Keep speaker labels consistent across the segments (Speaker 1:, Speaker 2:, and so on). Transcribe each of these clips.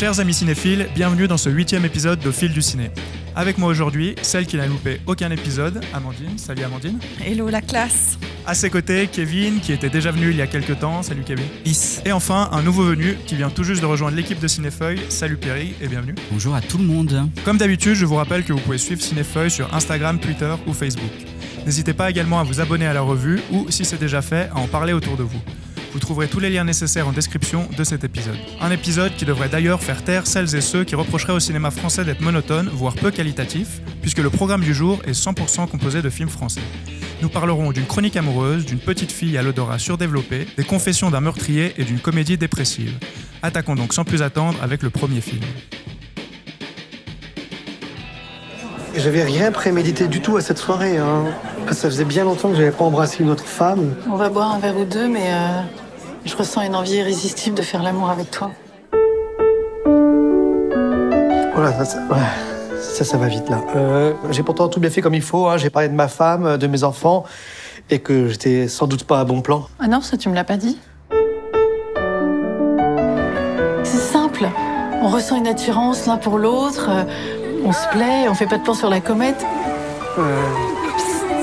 Speaker 1: Chers amis cinéphiles, bienvenue dans ce huitième épisode de Fil du ciné. Avec moi aujourd'hui, celle qui n'a loupé aucun épisode, Amandine. Salut Amandine.
Speaker 2: Hello la classe.
Speaker 1: À ses côtés, Kevin, qui était déjà venu il y a quelques temps. Salut Kevin.
Speaker 3: Peace.
Speaker 1: Et enfin, un nouveau venu qui vient tout juste de rejoindre l'équipe de Cinéfeuille. Salut Perry et bienvenue.
Speaker 3: Bonjour à tout le monde.
Speaker 1: Comme d'habitude, je vous rappelle que vous pouvez suivre Cinéfeuille sur Instagram, Twitter ou Facebook. N'hésitez pas également à vous abonner à la revue ou, si c'est déjà fait, à en parler autour de vous. Vous trouverez tous les liens nécessaires en description de cet épisode. Un épisode qui devrait d'ailleurs faire taire celles et ceux qui reprocheraient au cinéma français d'être monotone, voire peu qualitatif, puisque le programme du jour est 100% composé de films français. Nous parlerons d'une chronique amoureuse, d'une petite fille à l'odorat surdéveloppé, des confessions d'un meurtrier et d'une comédie dépressive. Attaquons donc sans plus attendre avec le premier film.
Speaker 4: J'avais rien prémédité du tout à cette soirée. Hein. Ça faisait bien longtemps que j'avais pas embrassé une autre femme.
Speaker 5: On va boire un verre ou deux, mais euh, je ressens une envie irrésistible de faire l'amour avec toi.
Speaker 4: Voilà, ça, ça, ouais, ça, ça va vite là. Euh, j'ai pourtant tout bien fait comme il faut. Hein. J'ai parlé de ma femme, de mes enfants, et que j'étais sans doute pas à bon plan.
Speaker 5: Ah non, ça tu me l'as pas dit C'est simple. On ressent une attirance l'un pour l'autre. euh, On se plaît, on fait pas de plan sur la comète.
Speaker 4: Euh,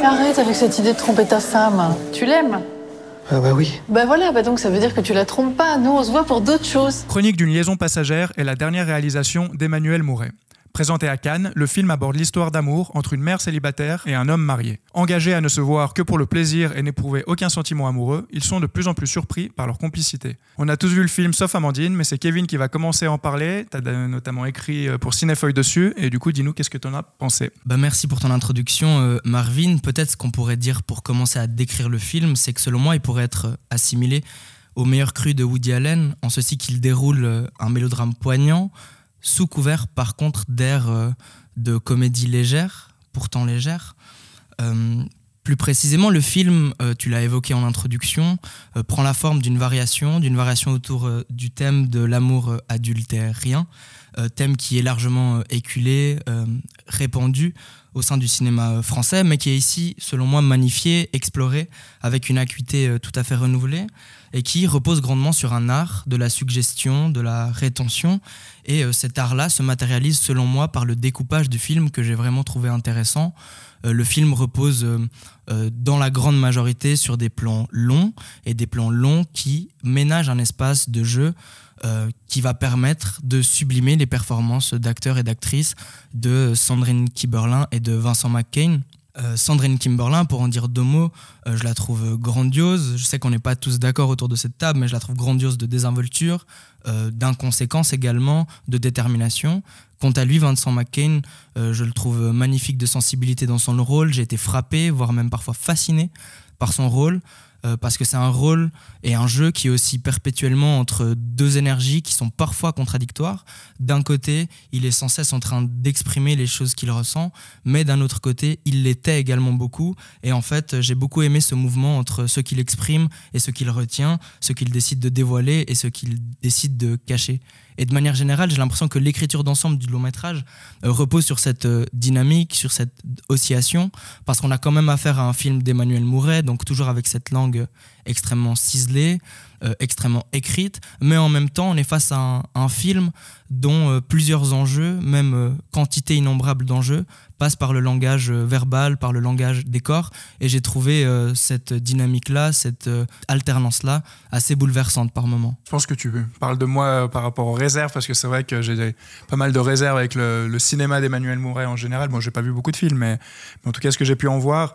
Speaker 5: Arrête avec cette idée de tromper ta femme. Tu l'aimes?
Speaker 4: Ah bah oui.
Speaker 5: Bah voilà, bah donc ça veut dire que tu la trompes pas. Nous, on se voit pour d'autres choses.
Speaker 1: Chronique d'une liaison passagère est la dernière réalisation d'Emmanuel Mouret. Présenté à Cannes, le film aborde l'histoire d'amour entre une mère célibataire et un homme marié. Engagés à ne se voir que pour le plaisir et n'éprouver aucun sentiment amoureux, ils sont de plus en plus surpris par leur complicité. On a tous vu le film sauf Amandine, mais c'est Kevin qui va commencer à en parler. T'as notamment écrit euh, pour Cinéfeuille dessus, et du coup, dis-nous qu'est-ce que t'en as pensé?
Speaker 3: Bah merci pour ton introduction, euh, Marvin. Peut-être ce qu'on pourrait dire pour commencer à décrire le film, c'est que selon moi, il pourrait être assimilé au meilleur cru de Woody Allen, en ceci qu'il déroule euh, un mélodrame poignant, sous couvert par contre d'air euh, de comédie légère, pourtant légère. Euh, plus précisément, le film, euh, tu l'as évoqué en introduction, prend la forme d'une variation, d'une variation autour du thème de l'amour adultérien, thème qui est largement éculé, répandu au sein du cinéma français, mais qui est ici, selon moi, magnifié, exploré, avec une acuité tout à fait renouvelée, et qui repose grandement sur un art de la suggestion, de la rétention, et euh, cet art-là se matérialise, selon moi, par le découpage du film que j'ai vraiment trouvé intéressant. Euh, le film repose euh, dans la grande majorité sur des plans longs, et des plans longs qui ménagent un espace de jeu qui va permettre de sublimer les performances d'acteurs et d'actrices de Sandrine Kiberlin et de Vincent McCain. Euh, Sandrine Kimberlin, pour en dire deux mots, euh, je la trouve grandiose. Je sais qu'on n'est pas tous d'accord autour de cette table, mais je la trouve grandiose de désinvolture, euh, d'inconséquence également, de détermination. Quant à lui, Vincent McCain, je le trouve magnifique de sensibilité dans son rôle. J'ai été frappé, voire même parfois fasciné par son rôle, parce que c'est un rôle et un jeu qui est aussi perpétuellement entre deux énergies qui sont parfois contradictoires. D'un côté, il est sans cesse en train d'exprimer les choses qu'il ressent, mais d'un autre côté, il les tait également beaucoup. Et en fait, j'ai beaucoup aimé ce mouvement entre ce qu'il exprime et ce qu'il retient, ce qu'il décide de dévoiler et ce qu'il décide de cacher. Et de manière générale, j'ai l'impression que l'écriture d'ensemble du long métrage euh, repose sur cette euh, dynamique, sur cette oscillation, parce qu'on a quand même affaire à un film d'Emmanuel Mouret, donc toujours avec cette langue extrêmement ciselée, euh, extrêmement écrite, mais en même temps, on est face à un, film dont euh, plusieurs enjeux, même euh, quantité innombrable d'enjeux, passent par le langage verbal, par le langage des corps, et j'ai trouvé cette dynamique-là, cette alternance-là, assez bouleversante par moments.
Speaker 1: Je pense que tu parles de moi par rapport aux réserves, parce que c'est vrai que j'ai pas mal de réserves avec le, cinéma d'Emmanuel Mouret en général. Bon, j'ai pas vu beaucoup de films, mais, mais en tout cas, ce que j'ai pu en voir,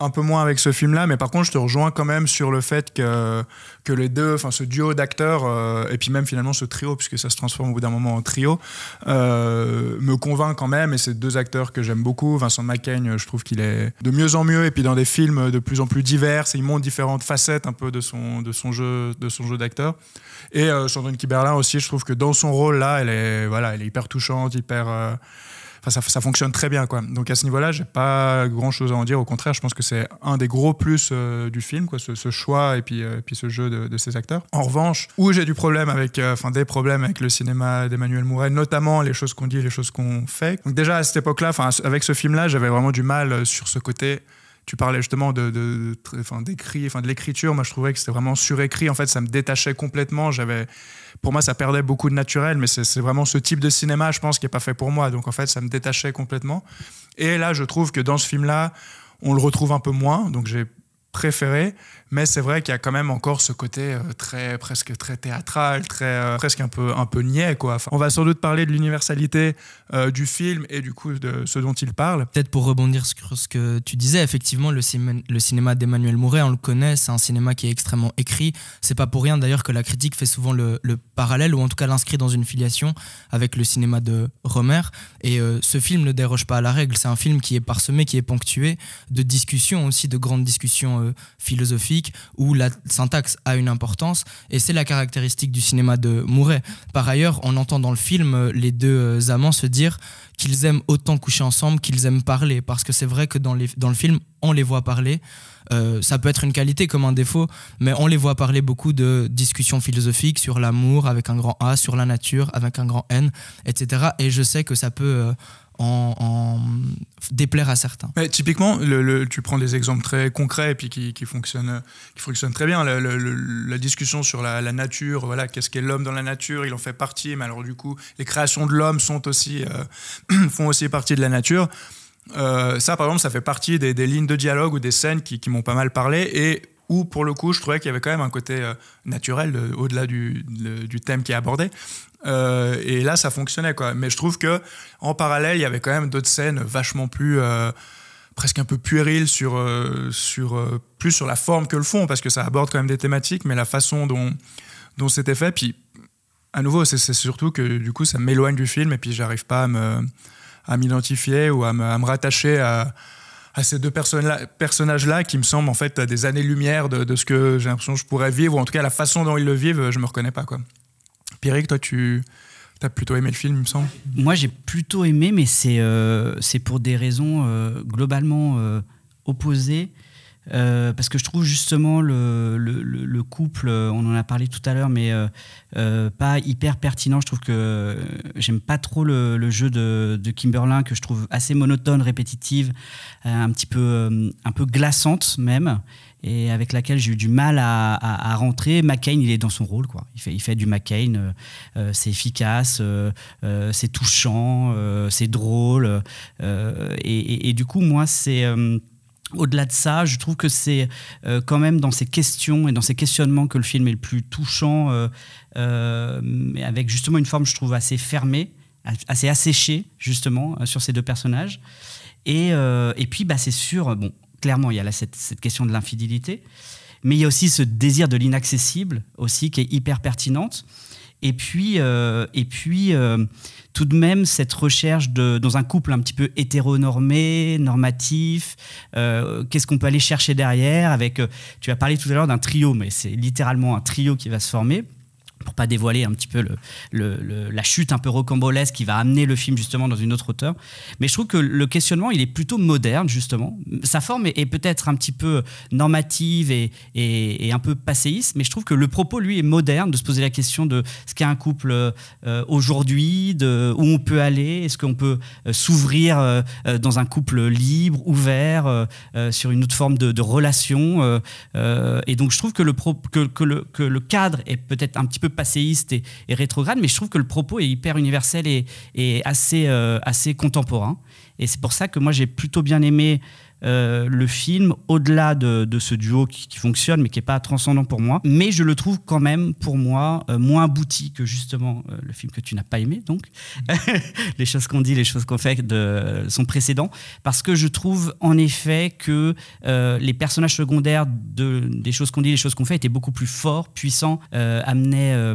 Speaker 1: un peu moins avec ce film-là, mais par contre, je te rejoins quand même sur le fait que, que les deux, enfin ce duo d'acteurs, euh, et puis même finalement ce trio, puisque ça se transforme au bout d'un moment en trio, euh, me convainc quand même, et c'est deux acteurs que j'aime beaucoup. Vincent McCain, je trouve qu'il est de mieux en mieux, et puis dans des films de plus en plus divers, et il montre différentes facettes un peu de son, de son jeu de son jeu d'acteur. Et euh, Sandrine Kiberlin aussi, je trouve que dans son rôle là, elle est, voilà, elle est hyper touchante, hyper. Enfin, ça, fonctionne très bien, quoi. Donc à ce niveau-là, j'ai pas grand-chose à en dire. Au contraire, je pense que c'est un des gros plus euh, du film, quoi, ce, choix et puis, euh, puis ce jeu de, de ces acteurs. En revanche, où j'ai du problème avec, euh, enfin des problèmes avec le cinéma d'Emmanuel Mouret, notamment les choses qu'on dit, les choses qu'on fait. Donc déjà à cette époque-là, enfin avec ce film-là, j'avais vraiment du mal sur ce côté tu parlais justement de, de, d'écrit, de l'écriture. Moi, je trouvais que c'était vraiment surécrit. En fait, ça me détachait complètement. J'avais, pour moi, ça perdait beaucoup de naturel, mais c'est vraiment ce type de cinéma, je pense, qui n'est pas fait pour moi. Donc, en fait, ça me détachait complètement. Et là, je trouve que dans ce film-là, on le retrouve un peu moins. Donc, j'ai préféré, mais c'est vrai qu'il y a quand même encore ce côté euh, très presque très théâtral, très euh, presque un peu un peu niais quoi. On va sans doute parler de l'universalité euh, du film et du coup de ce dont il parle.
Speaker 3: Peut-être pour rebondir sur ce que tu disais, effectivement le, cinéma d'Emmanuel Mouret, on le connaît, c'est un cinéma qui est extrêmement écrit. C'est pas pour rien d'ailleurs que la critique fait souvent le, le parallèle ou en tout cas l'inscrit dans une filiation avec le cinéma de Romer. Et ce film ne déroge pas à la règle. C'est un film qui est parsemé, qui est ponctué de discussions aussi, de grandes discussions euh, philosophique où la syntaxe a une importance et c'est la caractéristique du cinéma de Mouret. Par ailleurs, on entend dans le film euh, les deux euh, amants se dire qu'ils aiment autant coucher ensemble qu'ils aiment parler parce que c'est vrai que dans, le film, on les voit parler. ça peut être une qualité comme un défaut, mais on les voit parler beaucoup de discussions philosophiques sur l'amour avec un grand A, sur la nature avec un grand N, etc. Et je sais que ça peut en, déplaire à certains.
Speaker 1: Mais typiquement, tu prends des exemples très concrets et puis qui, fonctionnent, qui fonctionnent très bien. la discussion sur la, nature, voilà, qu'est-ce qu'est l'homme dans la nature, il en fait partie, mais alors du coup, les créations de l'homme sont aussi, euh, font aussi partie de la nature. Euh, ça, par exemple, ça fait partie des, lignes de dialogue ou des scènes qui, m'ont pas mal parlé et où, pour le coup, je trouvais qu'il y avait quand même un côté euh, naturel au-delà du, thème qui est abordé. Euh, et là, ça fonctionnait, quoi. Mais je trouve que en parallèle, il y avait quand même d'autres scènes vachement plus euh, presque un peu puériles sur, euh, sur plus sur la forme que le fond, parce que ça aborde quand même des thématiques, mais la façon dont dont c'était fait. Puis à nouveau, c'est surtout que du coup, ça m'éloigne du film, et puis j'arrive pas à me à m'identifier ou à me, à me rattacher à, ces deux personnages-là qui me semblent en fait des années-lumière de, de, ce que j'ai l'impression que je pourrais vivre, ou en tout cas la façon dont ils le vivent, je me reconnais pas. Quoi. Pierrick, toi, tu as plutôt aimé le film, il me semble
Speaker 2: Moi, j'ai plutôt aimé, mais c'est euh, pour des raisons euh, globalement euh, opposées. Parce que je trouve justement le, le, le, couple, on en a parlé tout à l'heure, mais pas hyper pertinent. Je trouve que j'aime pas trop le, jeu de, de, Kimberlin, que je trouve assez monotone, répétitive, un petit peu, un peu glaçante même et avec laquelle j'ai eu du mal à, rentrer. McCain, il est dans son rôle, quoi. Il fait, il fait du McCain, euh, euh, c'est efficace, euh, c'est touchant, c'est drôle. Et, du coup, moi, c'est au-delà de ça, je trouve que c'est quand même dans ces questions et dans ces questionnements que le film est le plus touchant, mais avec justement une forme, je trouve, assez fermée, assez asséchée, justement, sur ces deux personnages. Et, et puis, bah, c'est sûr, bon, clairement, il y a cette, question de l'infidélité, mais il y a aussi ce désir de l'inaccessible aussi qui est hyper pertinente. Et puis, euh, et puis euh, tout de même, cette recherche de, dans un couple un petit peu hétéronormé, normatif, euh, qu'est-ce qu'on peut aller chercher derrière avec, Tu as parlé tout à l'heure d'un trio, mais c'est littéralement un trio qui va se former pour pas dévoiler un petit peu la chute un peu rocambolesque qui va amener le film justement dans une autre hauteur. Mais je trouve que le questionnement, il est plutôt moderne justement. Sa forme est, peut-être un petit peu normative et, et, un peu passéiste, mais je trouve que le propos, lui, est moderne, de se poser la question de ce qu'est un couple euh, aujourd'hui, de où on peut aller, est-ce qu'on peut euh, s'ouvrir euh, dans un couple libre, ouvert, sur une autre forme de, relation. et donc je trouve que le, que, le, que le cadre est peut-être un petit peu passéiste et, rétrograde, mais je trouve que le propos est hyper universel et, assez, euh, assez contemporain. Et c'est pour ça que moi j'ai plutôt bien aimé euh, le film, au-delà de, ce duo qui, fonctionne, mais qui n'est pas transcendant pour moi. Mais je le trouve quand même, pour moi, euh, moins abouti que justement euh, le film que tu n'as pas aimé, donc. les choses qu'on dit, les choses qu'on fait de son précédent. Parce que je trouve, en effet, que les personnages secondaires de, des choses qu'on dit, les choses qu'on fait étaient beaucoup plus forts, puissants, amenaient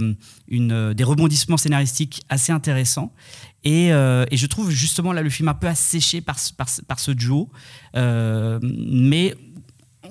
Speaker 2: des rebondissements scénaristiques assez intéressants. Euh, et, je trouve justement là le film un peu asséché par, ce duo. Euh, mais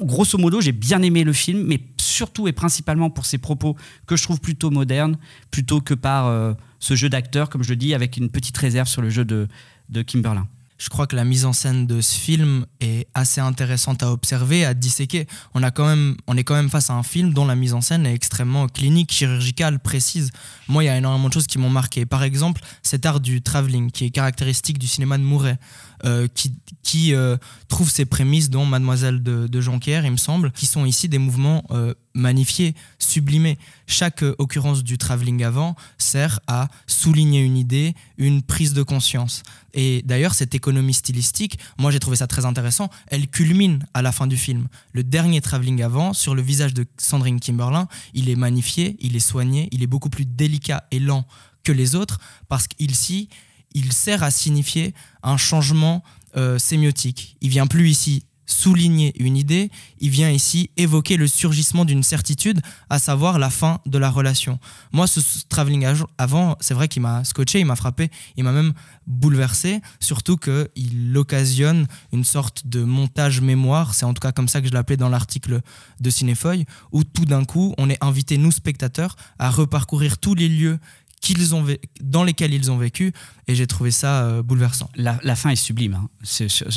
Speaker 2: grosso modo, j'ai bien aimé le film, mais surtout et principalement pour ses propos que je trouve plutôt modernes, plutôt que par euh, ce jeu d'acteur, comme je le dis, avec une petite réserve sur le jeu de, de Kimberlin
Speaker 3: je crois que la mise en scène de ce film est assez intéressante à observer, à disséquer. On, est quand même face à un film dont la mise en scène est extrêmement clinique, chirurgicale, précise. Moi, il y a énormément de choses qui m'ont marqué. Par exemple, cet art du travelling qui est caractéristique du cinéma de Mouret. Euh, qui, qui euh, trouve ses prémices dans Mademoiselle de, de Jonquière, il me semble, qui sont ici des mouvements euh, magnifiés, sublimés. Chaque euh, occurrence du travelling avant sert à souligner une idée, une prise de conscience. Et d'ailleurs, cette économie stylistique, moi j'ai trouvé ça très intéressant, elle culmine à la fin du film. Le dernier travelling avant, sur le visage de Sandrine Kimberlin, il est magnifié, il est soigné, il est beaucoup plus délicat et lent que les autres, parce qu'ici, il sert à signifier un changement euh, sémiotique. Il vient plus ici souligner une idée, il vient ici évoquer le surgissement d'une certitude, à savoir la fin de la relation. Moi, ce, ce travelling avant, c'est vrai qu'il m'a scotché, il m'a frappé, il m'a même bouleversé, surtout qu'il occasionne une sorte de montage mémoire, c'est en tout cas comme ça que je l'appelais dans l'article de Cinéfeuille, où tout d'un coup, on est invité, nous spectateurs, à reparcourir tous les lieux qu'ils ont dans lesquels ils ont vécu, et j'ai trouvé ça euh, bouleversant.
Speaker 2: La, fin est sublime. hein.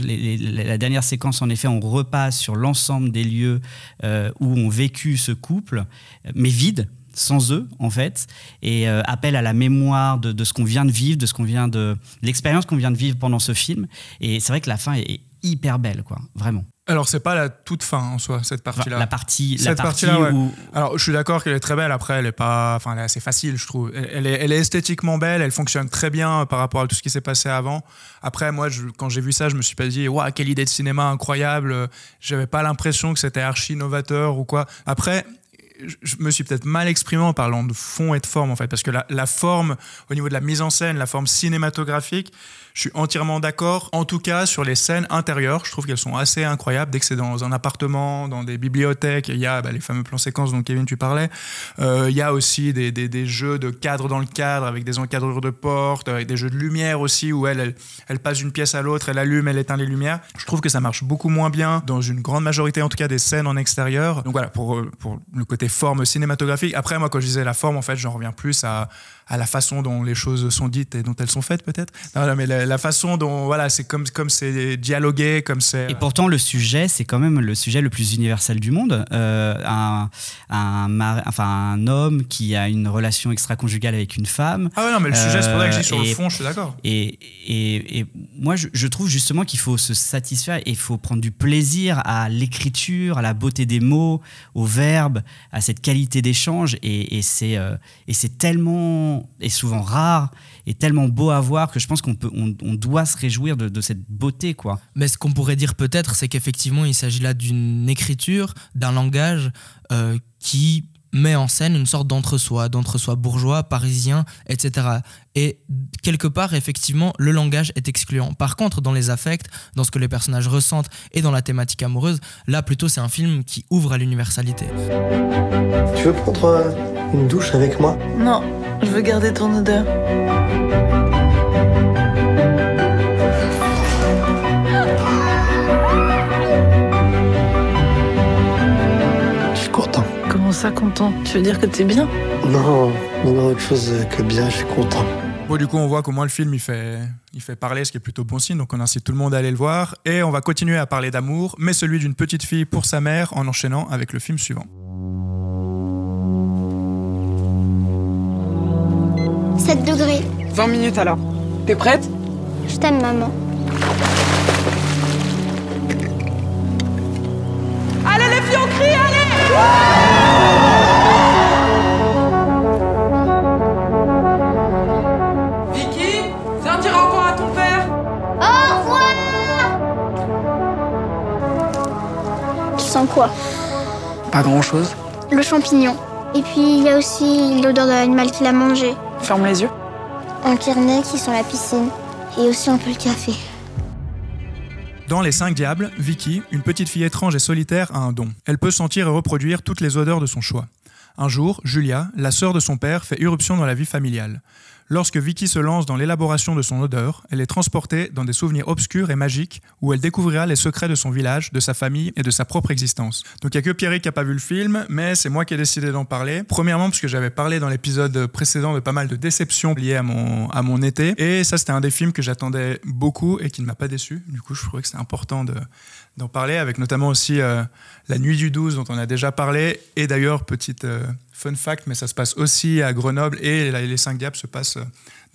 Speaker 2: La dernière séquence, en effet, on repasse sur l'ensemble des lieux euh, où ont vécu ce couple, mais vide, sans eux, en fait, et euh, appel à la mémoire de, de ce qu'on vient de vivre, de ce qu'on vient de l'expérience qu'on vient de vivre pendant ce film. Et c'est vrai que la fin est hyper belle, quoi, vraiment.
Speaker 1: Alors, c'est pas la toute fin en soi, cette partie-là.
Speaker 2: La partie, la
Speaker 1: Cette
Speaker 2: partie
Speaker 1: partie-là, ouais.
Speaker 2: où
Speaker 1: Alors, je suis d'accord qu'elle est très belle. Après, elle est pas, enfin, elle est assez facile, je trouve. Elle, elle est, elle est esthétiquement belle. Elle fonctionne très bien par rapport à tout ce qui s'est passé avant. Après, moi, je- quand j'ai vu ça, je me suis pas dit, waouh, quelle idée de cinéma incroyable. J'avais pas l'impression que c'était archi novateur ou quoi. Après. Je- me suis peut-être mal exprimé en parlant de fond et de forme en fait, parce que la, forme, au niveau de la mise en scène, la forme cinématographique, je suis entièrement d'accord. En tout cas, sur les scènes intérieures, je trouve qu'elles sont assez incroyables. Dès que c'est dans un appartement, dans des bibliothèques, il y a bah, les fameux plans séquences dont Kevin tu parlais. Euh, il y a aussi des, jeux de cadre dans le cadre avec des encadrures de portes, avec des jeux de lumière aussi où elle, passe d'une pièce à l'autre, elle allume, elle éteint les lumières. Je trouve que ça marche beaucoup moins bien dans une grande majorité, en tout cas, des scènes en extérieur. Donc voilà, pour le côté forme cinématographique. Après, moi, quand je disais la forme, en fait, j'en reviens plus à, à la façon dont les choses sont dites et dont elles sont faites, peut-être. Non, non, mais la, la façon dont, voilà, c'est comme comme c'est dialogué, comme c'est.
Speaker 2: Et pourtant, le sujet, c'est quand même le sujet le plus universel du monde. Euh, un, un, mari- enfin, un homme qui a une relation extra-conjugale avec une femme.
Speaker 1: Ah ouais, non, mais le sujet, c'est pour ça que je dis sur
Speaker 2: Euh,
Speaker 1: le
Speaker 2: et-
Speaker 1: fond, je suis d'accord.
Speaker 2: Et, et, et moi, je, je trouve justement qu'il faut se satisfaire et il faut prendre du plaisir à l'écriture, à la beauté des mots, au verbe, à cette qualité d'échange. Et, euh, et c'est tellement, et souvent rare, et tellement beau à voir que je pense qu'on peut, on, doit se réjouir de, de cette beauté, quoi.
Speaker 3: Mais ce qu'on pourrait dire peut-être, c'est qu'effectivement, il s'agit là d'une écriture, d'un langage euh, qui met en scène une sorte d'entre-soi, d'entre-soi bourgeois, parisien, etc. Et quelque part, effectivement, le langage est excluant. Par contre, dans les affects, dans ce que les personnages ressentent et dans la thématique amoureuse, là, plutôt, c'est un film qui ouvre à l'universalité.
Speaker 4: Tu veux prendre une douche avec moi?
Speaker 5: Non, je veux garder ton odeur. Ça, content Tu veux dire que t'es bien?
Speaker 4: Non, non, non, autre chose que bien, je suis content.
Speaker 1: Bon, du coup, on voit qu'au moins le film, il fait, il fait parler, ce qui est plutôt bon signe. Donc, on incite tout le monde à aller le voir. Et on va continuer à parler d'amour, mais celui d'une petite fille pour sa mère, en enchaînant avec le film suivant.
Speaker 6: 7 degrés.
Speaker 7: 20 minutes alors. T'es prête?
Speaker 6: Je t'aime, maman. Quoi
Speaker 7: Pas grand chose.
Speaker 6: Le champignon. Et puis il y a aussi l'odeur de l'animal qui l'a mangé.
Speaker 7: Ferme les yeux.
Speaker 6: Un carnet qui sent la piscine. Et aussi un peu le café.
Speaker 1: Dans Les Cinq Diables, Vicky, une petite fille étrange et solitaire, a un don. Elle peut sentir et reproduire toutes les odeurs de son choix. Un jour, Julia, la sœur de son père, fait irruption dans la vie familiale. Lorsque Vicky se lance dans l'élaboration de son odeur, elle est transportée dans des souvenirs obscurs et magiques où elle découvrira les secrets de son village, de sa famille et de sa propre existence. Donc il n'y a que Pierrick qui n'a pas vu le film, mais c'est moi qui ai décidé d'en parler. Premièrement parce que j'avais parlé dans l'épisode précédent de pas mal de déceptions liées à mon, à mon été, et ça c'était un des films que j'attendais beaucoup et qui ne m'a pas déçu. Du coup je trouvais que c'était important de d'en parler, avec notamment aussi euh, La Nuit du 12 dont on a déjà parlé, et d'ailleurs, petite euh, fun fact, mais ça se passe aussi à Grenoble, et les 5 diables se passent euh,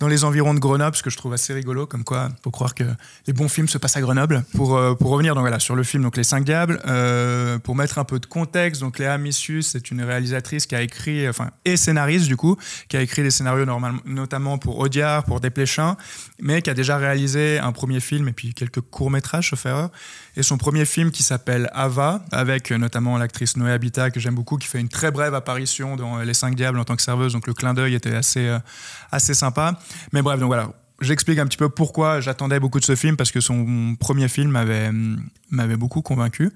Speaker 1: dans les environs de Grenoble, ce que je trouve assez rigolo, comme quoi faut croire que les bons films se passent à Grenoble. Pour, euh, pour revenir donc, voilà, sur le film donc Les Cinq Diables, euh, pour mettre un peu de contexte, donc Léa Missus, c'est une réalisatrice qui a écrit, enfin, et scénariste du coup, qui a écrit des scénarios notamment pour Audiard, pour Desplechin, mais qui a déjà réalisé un premier film et puis quelques courts-métrages, sauf. Et son premier film qui s'appelle Ava, avec notamment l'actrice Noé Habitat, que j'aime beaucoup, qui fait une très brève apparition dans Les Cinq Diables en tant que serveuse, donc le clin d'œil était assez, euh, assez sympa. Mais bref, donc voilà, j'explique un petit peu pourquoi j'attendais beaucoup de ce film, parce que son premier film m'avait, m'avait beaucoup convaincu.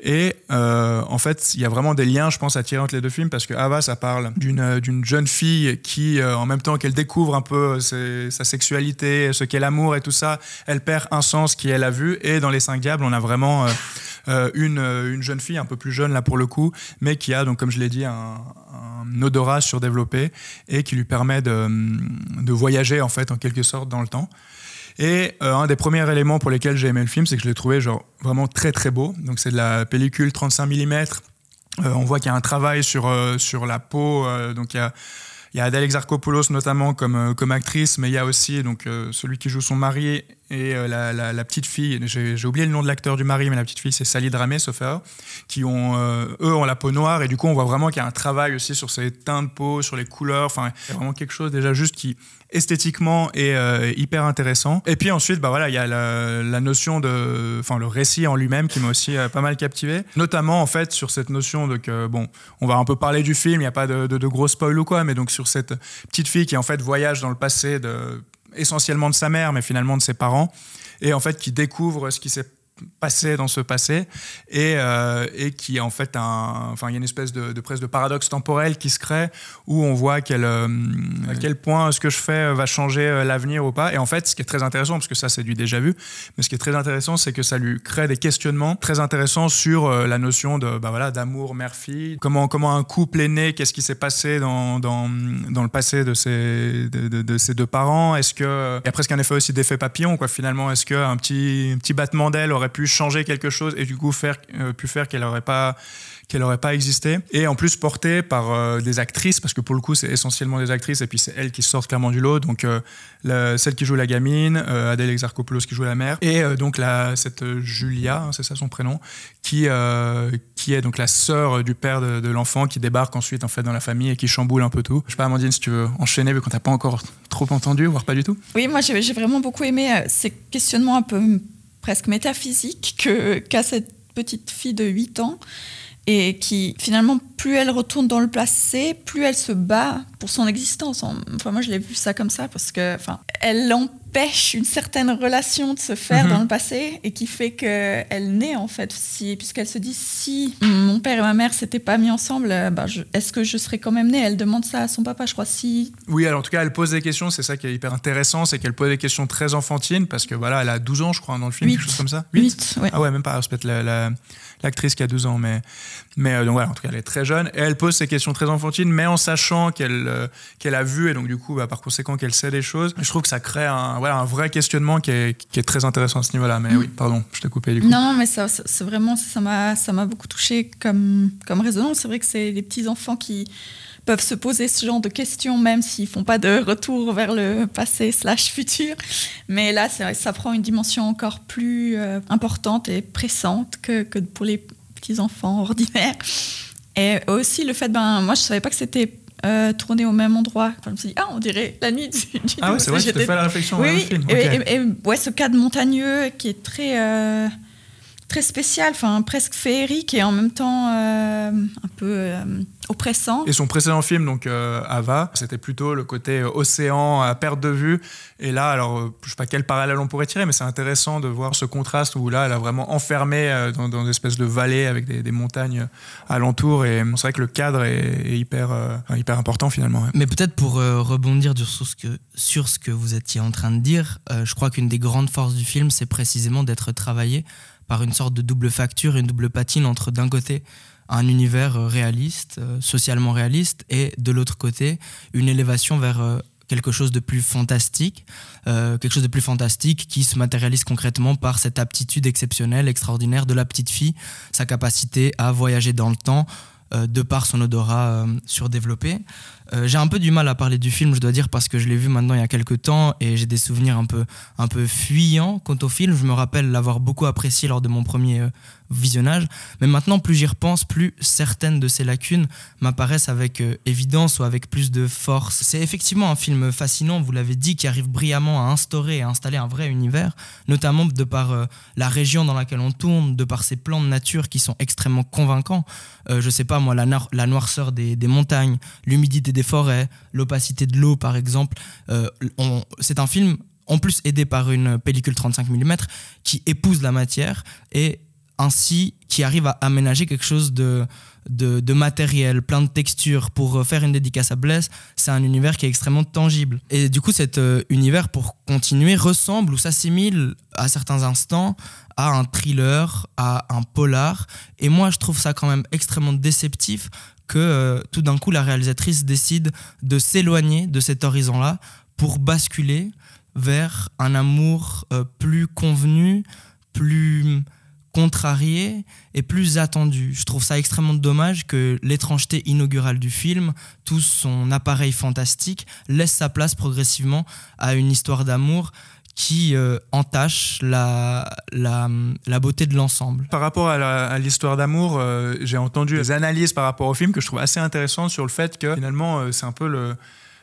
Speaker 1: Et euh, en fait, il y a vraiment des liens, je pense, à tirer entre les deux films, parce que Ava, ça parle d'une, d'une jeune fille qui, euh, en même temps qu'elle découvre un peu sa sexualité, ce qu'est l'amour et tout ça, elle perd un sens qui est la vue. Et dans Les Cinq Diables, on a vraiment euh, une, une jeune fille, un peu plus jeune là pour le coup, mais qui a, donc, comme je l'ai dit, un, un odorat surdéveloppé et qui lui permet de, de, voyager en fait en quelque sorte dans le temps. Et euh, un des premiers éléments pour lesquels j'ai aimé le film, c'est que je l'ai trouvé genre vraiment très très beau. Donc c'est de la pellicule 35 mm. Euh, on voit qu'il y a un travail sur, euh, sur la peau. Donc il y a il y a notamment comme, comme actrice, mais il y a aussi donc, celui qui joue son mari et euh, la, petite fille. J'ai oublié le nom de l'acteur du mari, mais la petite fille c'est Sally Dramé, sauf erreur, qui ont eux ont la peau noire et du coup on voit vraiment qu'il y a un travail aussi sur ces teints de peau, sur les couleurs. Enfin, vraiment quelque chose déjà juste qui esthétiquement est euh, hyper intéressant. Et puis ensuite, bah voilà, il y a la, notion de, enfin le récit en lui-même qui m'a aussi euh, pas mal captivé, notamment en fait sur cette notion de que bon, on va un peu parler du film, il n'y a pas de, gros spoil ou quoi, mais donc sur cette petite fille qui en fait voyage dans le passé de essentiellement de sa mère, mais finalement de ses parents, et en fait qui découvre ce qui s'est passé dans ce passé et, euh, et qui en fait un enfin il y a une espèce de, de presque de paradoxe temporel qui se crée où on voit quel, euh, à quel point ce que je fais va changer euh, l'avenir ou pas. Et en fait ce qui est très intéressant parce que ça c'est du déjà vu mais ce qui est très intéressant c'est que ça lui crée des questionnements très intéressants sur euh, la notion de bah voilà d'amour mère fille comment comment un couple est né qu'est-ce qui s'est passé dans, dans, dans le passé de ces de, de, deux parents? Est-ce que il y a presque un effet aussi d'effet papillon quoi finalement. Est-ce que un petit un petit battement d'aile aurait pu changer quelque chose et du coup faire, euh, pu faire qu'elle n'aurait pas qu'elle n'aurait pas existé. Et en plus portée par euh, des actrices, parce que pour le coup, c'est essentiellement des actrices, et puis c'est elles qui sortent clairement du lot. Donc, euh, celle qui joue la gamine, Adèle Exarchopoulos qui joue la mère, et donc la, cette Julia, hein, c'est ça son prénom, qui, qui est donc la sœur du père de, de l'enfant, qui débarque ensuite en fait dans la famille et qui chamboule un peu tout. Je sais pas, Amandine, si tu veux enchaîner, vu qu'on t'a pas encore trop entendu, voire pas du tout.
Speaker 8: Oui, moi j'ai vraiment beaucoup aimé ces questionnements un peu presque métaphysique qu'a qu cette petite fille de 8 ans et qui finalement plus elle retourne dans le passé plus elle se bat pour son existence. Enfin moi je l'ai vu ça comme ça parce que enfin elle empêche une certaine relation de se faire mm -hmm. dans le passé et qui fait que elle naît en fait si puisqu'elle se dit si mon père et ma mère s'étaient pas mis ensemble bah, est-ce que je serais quand même née? Elle demande ça à son papa je crois si
Speaker 1: oui alors en tout cas elle pose des questions c'est ça qui est hyper intéressant c'est qu'elle pose des questions très enfantines parce que voilà elle a 12 ans je crois dans le film
Speaker 8: 8.
Speaker 1: quelque chose comme ça
Speaker 8: 8, 8 ouais.
Speaker 1: ah ouais même pas peut-être la, la l'actrice qui a 12 ans mais mais euh, donc voilà en tout cas elle est très jeune. Et elle pose ces questions très enfantines mais en sachant qu'elle euh, qu'elle a vu et donc du coup bah, par conséquent qu'elle sait des choses je trouve que ça crée un voilà un vrai questionnement qui est, qui est très intéressant à ce niveau là mais mmh. oui pardon je t'ai coupé du coup.
Speaker 8: Non, mais ça c'est vraiment ça m'a ça m'a beaucoup touché comme comme résonance c'est vrai que c'est les petits enfants qui peuvent se poser ce genre de questions même s'ils font pas de retour vers le passé slash futur mais là ça prend une dimension encore plus euh, importante et pressante que, que pour les petits enfants ordinaires et aussi le fait ben moi je savais pas que c'était euh, tourné au même endroit enfin, je me suis dit ah on dirait la nuit du, du
Speaker 1: ah ouais, c'est vrai fait la réflexion
Speaker 8: oui, film. Et, okay. et, et, ouais ce cadre montagneux qui est très euh, très spécial enfin presque féerique et en même temps euh, un peu euh, oppressant.
Speaker 1: Et son précédent film, donc euh, Ava, c'était plutôt le côté océan à perte de vue. Et là, alors, je sais pas quel parallèle on pourrait tirer, mais c'est intéressant de voir ce contraste où là, elle a vraiment enfermé dans, dans une espèce de vallée avec des, des montagnes alentour. Et c'est vrai que le cadre est, est hyper, euh, hyper important finalement. Ouais.
Speaker 3: Mais peut-être pour euh, rebondir sur ce, que, sur ce que vous étiez en train de dire, euh, je crois qu'une des grandes forces du film, c'est précisément d'être travaillé par une sorte de double facture, une double patine entre d'un côté un univers euh, réaliste, euh, socialement réaliste, et de l'autre côté, une élévation vers euh, quelque chose de plus fantastique, quelque chose de plus fantastique qui se matérialise concrètement par cette aptitude exceptionnelle, extraordinaire de la petite fille, sa capacité à voyager dans le temps, de par son odorat surdéveloppé. Euh, j'ai un peu du mal à parler du film, je dois dire, parce que je l'ai vu maintenant il y a quelques temps et j'ai des souvenirs un peu, un peu fuyants quant au film. Je me rappelle l'avoir beaucoup apprécié lors de mon premier euh, visionnage. Mais maintenant, plus j'y repense, plus certaines de ces lacunes m'apparaissent avec euh, évidence ou avec plus de force. C'est effectivement un film fascinant, vous l'avez dit, qui arrive brillamment à instaurer et à installer un vrai univers, notamment de par euh, la région dans laquelle on tourne, de par ses plans de nature qui sont extrêmement convaincants. Euh, je sais pas, moi, la, noirceur des, montagnes, l'humidité des forêts, l'opacité de l'eau, par exemple. c'est un film en plus aidé par une pellicule 35 mm qui épouse la matière et ainsi qui arrive à aménager quelque chose de, matériel, plein de textures. Pour faire une dédicace à Bless, c'est un univers qui est extrêmement tangible. Et du coup, cet euh, univers, pour continuer, ressemble ou s'assimile à certains instants à un thriller, à un polar. Et moi, je trouve ça quand même extrêmement déceptif que euh, tout d'un coup, la réalisatrice décide de s'éloigner de cet horizon-là pour basculer vers un amour euh, plus convenu, plus contrarié et plus attendu. Je trouve ça extrêmement dommage que l'étrangeté inaugurale du film, tout son appareil fantastique, laisse sa place progressivement à une histoire d'amour qui euh, entache la, la, la, beauté de l'ensemble.
Speaker 1: Par rapport à l'histoire d'amour, euh, j'ai entendu des analyses par rapport au film que je trouve assez intéressantes sur le fait que finalement euh, c'est un peu le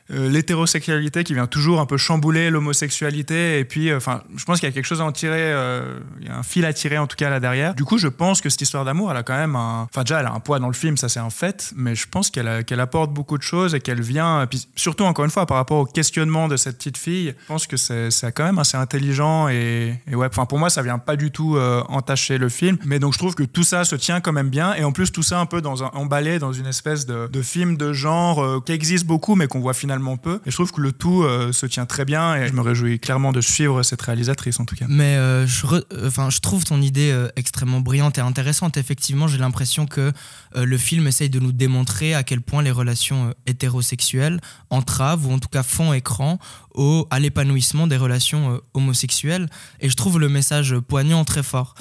Speaker 1: l'hétérosexualité qui vient toujours un peu chambouler l'homosexualité. Et puis, euh, enfin, je pense qu'il y a quelque chose à en tirer, euh, il y a un fil à tirer en tout cas là derrière. Du coup, je pense que cette histoire d'amour, elle a quand même un. Enfin, déjà, elle a un poids dans le film, ça c'est un fait, mais je pense qu'elle qu'elle apporte beaucoup de choses et qu'elle vient. Et puis, surtout, encore une fois, par rapport au questionnement de cette petite fille, je pense que c'est quand même assez intelligent et, ouais, enfin, pour moi, ça vient pas du tout entacher le film. Mais donc, je trouve que tout ça se tient quand même bien. Et en plus, tout ça un peu emballé dans une espèce de film de genre qui existe beaucoup, mais qu'on voit finalement peu. Et je trouve que le tout euh, se tient très bien et je me réjouis clairement de suivre cette réalisatrice en tout cas.
Speaker 3: Mais euh, je, enfin, je trouve ton idée euh, extrêmement brillante et intéressante. Effectivement, j'ai l'impression que le film essaye de nous démontrer à quel point les relations hétérosexuelles entravent ou en tout cas font écran au, à l'épanouissement des relations homosexuelles. Et je trouve le message poignant très fort.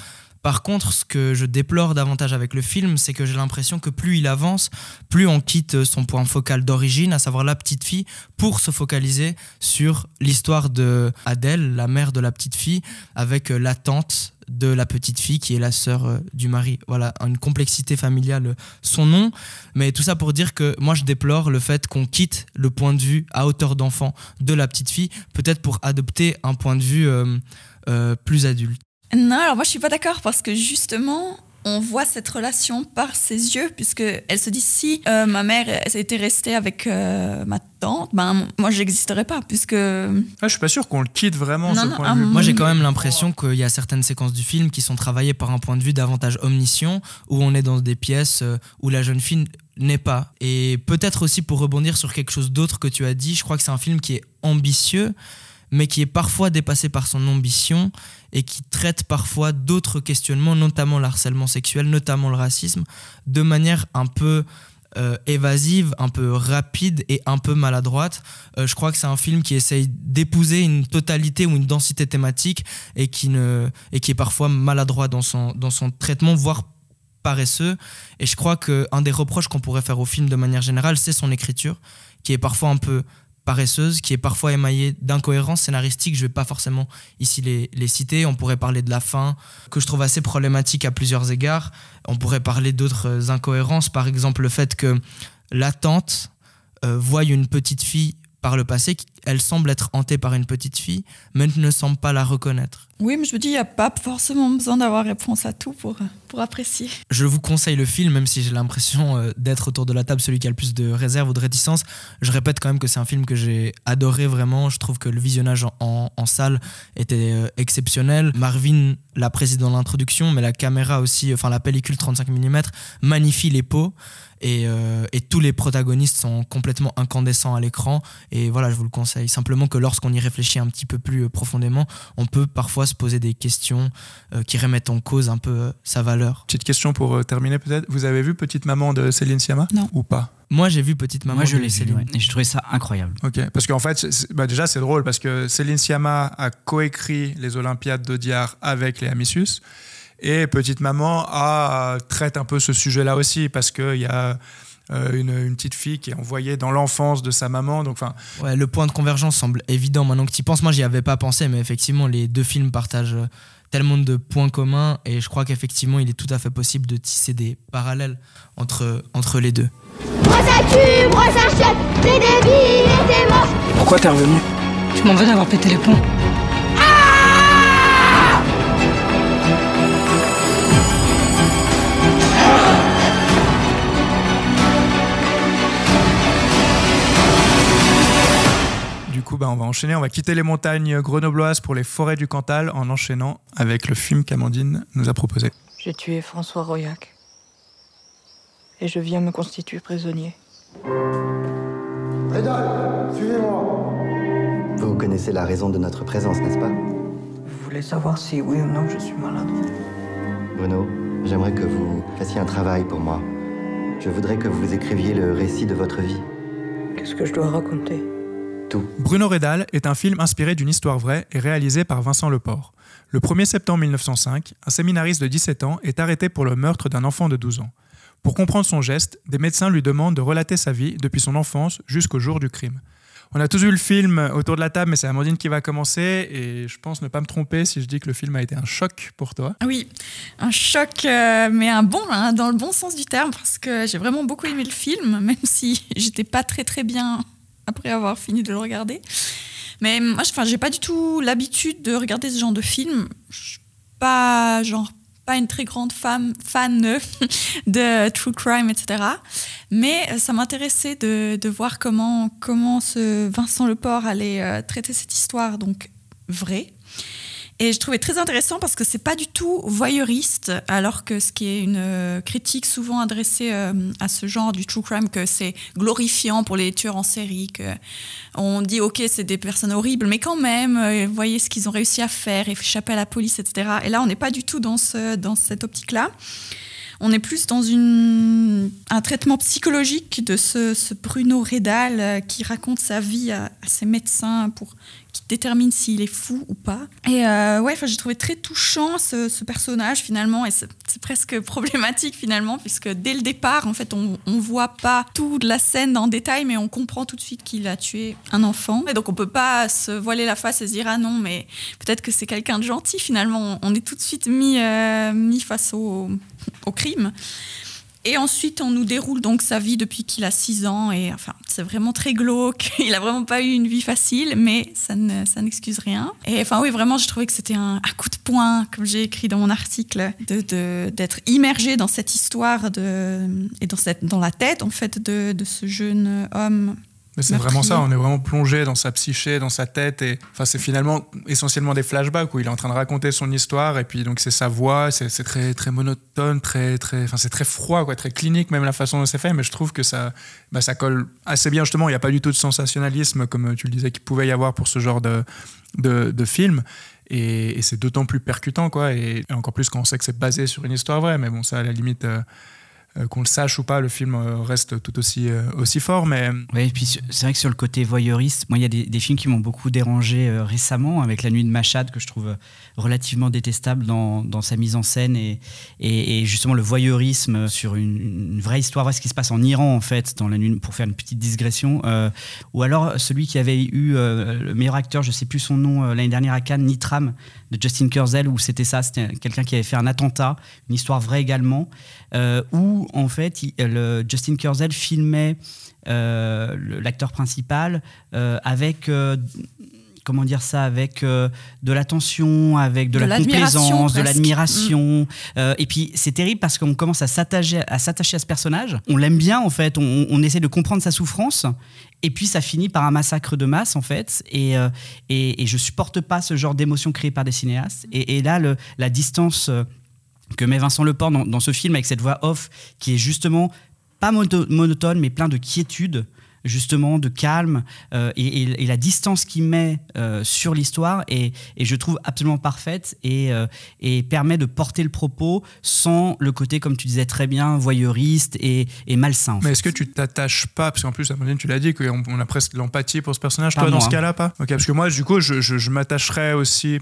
Speaker 3: Par contre, ce que je déplore davantage avec le film, c'est que j'ai l'impression que plus il avance, plus on quitte son point focal d'origine, à savoir la petite fille, pour se focaliser sur l'histoire de Adèle, la mère de la petite fille, avec la tante de la petite fille qui est la sœur euh, du mari. Voilà, une complexité familiale, son nom. Mais tout ça pour dire que moi, je déplore le fait qu'on quitte le point de vue à hauteur d'enfant de la petite fille, peut-être pour adopter un point de vue euh, euh, plus adulte.
Speaker 8: Non, alors moi je suis pas d'accord parce que justement, on voit cette relation par ses yeux, puisque elle se dit si euh, ma mère était restée avec euh, ma tante, ben moi j'existerais pas, puisque. Ah,
Speaker 1: je suis pas sûr qu'on le quitte vraiment. ce point de vue.
Speaker 3: Moi j'ai quand même l'impression qu'il y a certaines séquences du film qui sont travaillées par un point de vue davantage omniscient, où on est dans des pièces euh, où la jeune fille n'est pas. Et peut-être aussi pour rebondir sur quelque chose d'autre que tu as dit, je crois que c'est un film qui est ambitieux mais qui est parfois dépassé par son ambition et qui traite parfois d'autres questionnements, notamment le harcèlement sexuel, notamment le racisme, de manière un peu euh, évasive, un peu rapide et un peu maladroite. Euh, je crois que c'est un film qui essaye d'épouser une totalité ou une densité thématique et qui, ne, et qui est parfois maladroit dans son, dans son traitement, voire paresseux. Et je crois qu'un des reproches qu'on pourrait faire au film de manière générale, c'est son écriture, qui est parfois un peu paresseuse, qui est parfois émaillée d'incohérences scénaristiques. Je ne vais pas forcément ici les, les, citer. On pourrait parler de la fin, que je trouve assez problématique à plusieurs égards. On pourrait parler d'autres incohérences, par exemple le fait que la tante euh, voie une petite fille par le passé, elle semble être hantée par une petite fille, mais ne semble pas la reconnaître.
Speaker 8: Oui, mais je me dis, il n'y a pas forcément besoin d'avoir réponse à tout pour, pour apprécier.
Speaker 3: Je vous conseille le film, même si j'ai l'impression euh, d'être autour de la table celui qui a le plus de réserve ou de réticence. Je répète quand même que c'est un film que j'ai adoré vraiment. Je trouve que le visionnage en, en, salle était euh, exceptionnel. Marvin l'a précisé dans l'introduction, mais la caméra aussi, enfin la pellicule 35 mm, magnifie les peaux. Et, euh, et, tous les protagonistes sont complètement incandescents à l'écran. Et voilà, je vous le conseille. Simplement que lorsqu'on y réfléchit un petit peu plus profondément, on peut parfois se poser des questions euh, qui remettent en cause un peu euh, sa valeur.
Speaker 1: Petite question pour euh, terminer peut-être. Vous avez vu Petite Maman de Céline Sciamma?
Speaker 8: Non.
Speaker 1: Ou pas?
Speaker 3: Moi, j'ai vu Petite Maman.
Speaker 2: Moi, je l'ai Céline. Et je trouvais ça incroyable.
Speaker 1: Ok, parce qu'en fait, bah déjà, c'est drôle parce que Céline Sciamma a coécrit les Olympiades d'Audiard avec les Amissus. Et Petite Maman a, traite un peu ce sujet-là aussi parce qu'il y a euh, une, une petite fille qui est envoyée dans l'enfance de sa maman. Donc,
Speaker 3: Ouais, le point de convergence semble évident maintenant que tu y penses. Moi, j'y avais pas pensé, mais effectivement, les deux films partagent euh, tellement de points communs et je crois qu'effectivement, il est tout à fait possible de tisser des parallèles entre, entre les deux.
Speaker 6: T'es débile et t'es moche.
Speaker 9: Pourquoi t'es revenu?
Speaker 10: Je m'en veux d'avoir pété les plombs.
Speaker 1: Du coup, bah, on va enchaîner. On va quitter les montagnes grenobloises pour les forêts du Cantal en enchaînant avec le film qu'Amandine nous a proposé.
Speaker 10: J'ai tué François Royac. Et je viens me constituer prisonnier.
Speaker 11: Vous connaissez la raison de notre présence, n'est-ce pas?
Speaker 10: Vous voulez savoir si oui ou non je suis malade?
Speaker 11: Bruno, j'aimerais que vous fassiez un travail pour moi. Je voudrais que vous écriviez le récit de votre vie.
Speaker 10: Qu'est-ce que je dois raconter?
Speaker 11: Tout.
Speaker 1: Bruno Rédal est un film inspiré d'une histoire vraie et réalisé par Vincent Leport. Le 1er septembre 1905, un séminariste de 17 ans est arrêté pour le meurtre d'un enfant de 12 ans. Pour comprendre son geste, des médecins lui demandent de relater sa vie depuis son enfance jusqu'au jour du crime. On a tous vu le film autour de la table, mais c'est Amandine qui va commencer et je pense ne pas me tromper si je dis que le film a été un choc pour toi.
Speaker 8: Ah Oui, un choc, euh, mais un bon, hein, dans le bon sens du terme, parce que j'ai vraiment beaucoup aimé le film, même si j'étais pas très très bien après avoir fini de le regarder. Mais moi, enfin, j'ai pas du tout l'habitude de regarder ce genre de film. Je suis pas genre pas une très grande femme, fan euh, de true crime, etc. Mais euh, ça m'intéressait de, de voir comment, comment ce Vincent Leport allait euh, traiter cette histoire, donc vraie. Et je trouvais très intéressant parce que c'est pas du tout voyeuriste, alors que ce qui est une euh, critique souvent adressée euh, à ce genre du true crime, que c'est glorifiant pour les tueurs en série, que on dit ok c'est des personnes horribles, mais quand même, euh, voyez ce qu'ils ont réussi à faire, échapper à la police, etc. Et là on n'est pas du tout dans, ce, dans cette optique-là. On est plus dans un traitement psychologique de ce, Bruno Redal euh, qui raconte sa vie à, ses médecins pour qui détermine s'il est fou ou pas. Et euh, ouais, j'ai trouvé très touchant ce, personnage finalement, et c'est c'est presque problématique finalement, puisque dès le départ, en fait, on, on voit pas toute la scène en détail, mais on comprend tout de suite qu'il a tué un enfant. Et donc on peut pas se voiler la face et se dire ah non, mais peut-être que c'est quelqu'un de gentil finalement. On est tout de suite mis, euh, mis face au, au crime. Et ensuite, on nous déroule donc sa vie depuis qu'il a 6 ans. Et enfin, c'est vraiment très glauque. Il a vraiment pas eu une vie facile, mais ça ne, ça n'excuse rien. Et enfin, oui, vraiment, j'ai trouvé que c'était un, coup de poing, comme j'ai écrit dans mon article, de- d'être immergé dans cette histoire de, et dans, cette, dans la tête, en fait, de, de ce jeune homme.
Speaker 1: Mais c'est vraiment ça, on est vraiment plongé dans sa psyché, dans sa tête. Et enfin, c'est finalement essentiellement des flashbacks où il est en train de raconter son histoire. Et puis, donc, c'est sa voix, c'est très, très monotone, très, très, enfin, c'est très froid, quoi, très clinique, même la façon dont c'est fait. Mais je trouve que ça, bah, ça colle assez bien, justement. Il n'y a pas du tout de sensationnalisme, comme tu le disais, qu'il pouvait y avoir pour ce genre de, de, de film. Et, et c'est d'autant plus percutant, quoi. Et, et encore plus quand on sait que c'est basé sur une histoire vraie. Mais bon, ça, à la limite. euh, qu'on le sache ou pas, le film euh, reste tout aussi, euh, aussi fort. Mais
Speaker 2: Ouais, et puis c'est vrai que sur le côté voyeuriste, moi il y a des, films qui m'ont beaucoup dérangé euh, récemment, avec La Nuit de Machad que je trouve euh, relativement détestable dans, dans sa mise en scène et, et, justement le voyeurisme sur une, vraie histoire, ce qui se passe en Iran en fait, dans la nuit, pour faire une petite digression. euh, ou alors celui qui avait eu euh, le meilleur acteur, je sais plus son nom euh, l'année dernière à Cannes, Nitram de Justin Kurzel, où c'était ça, c'était quelqu'un qui avait fait un attentat, une histoire vraie également, euh, où en fait il- le, Justin Kurzel filmait euh, l'acteur principal euh, avec comment dire ça avec euh, de l'attention avec de,
Speaker 8: De
Speaker 2: la complaisance de l'admiration Euh, et puis c'est terrible parce qu'on commence à s'attacher à ce personnage. On l'aime bien en fait on, on essaie de comprendre sa souffrance et puis ça finit par un massacre de masse en fait. Et, euh, et, je supporte pas ce genre d'émotion créée par des cinéastes. Et, là le- la distance euh, que met Vincent Leport dans, dans ce film avec cette voix off qui est justement pas monotone mais plein de quiétude justement de calme euh, et, et- et la distance qu'il met euh, sur l'histoire et, et je trouve absolument parfaite et, euh, et permet de porter le propos sans le côté comme tu disais très bien voyeuriste et, et malsain
Speaker 1: Mais est-ce que tu t'attaches pas Parce qu'en plus, Amandine, tu l'as dit, qu'on on a presque l'empathie pour ce personnage.
Speaker 2: Pas
Speaker 1: Toi, dans ce
Speaker 2: hein.
Speaker 1: cas-là, pas? Ok, parce que moi, du coup, je, je- je m'attacherais aussi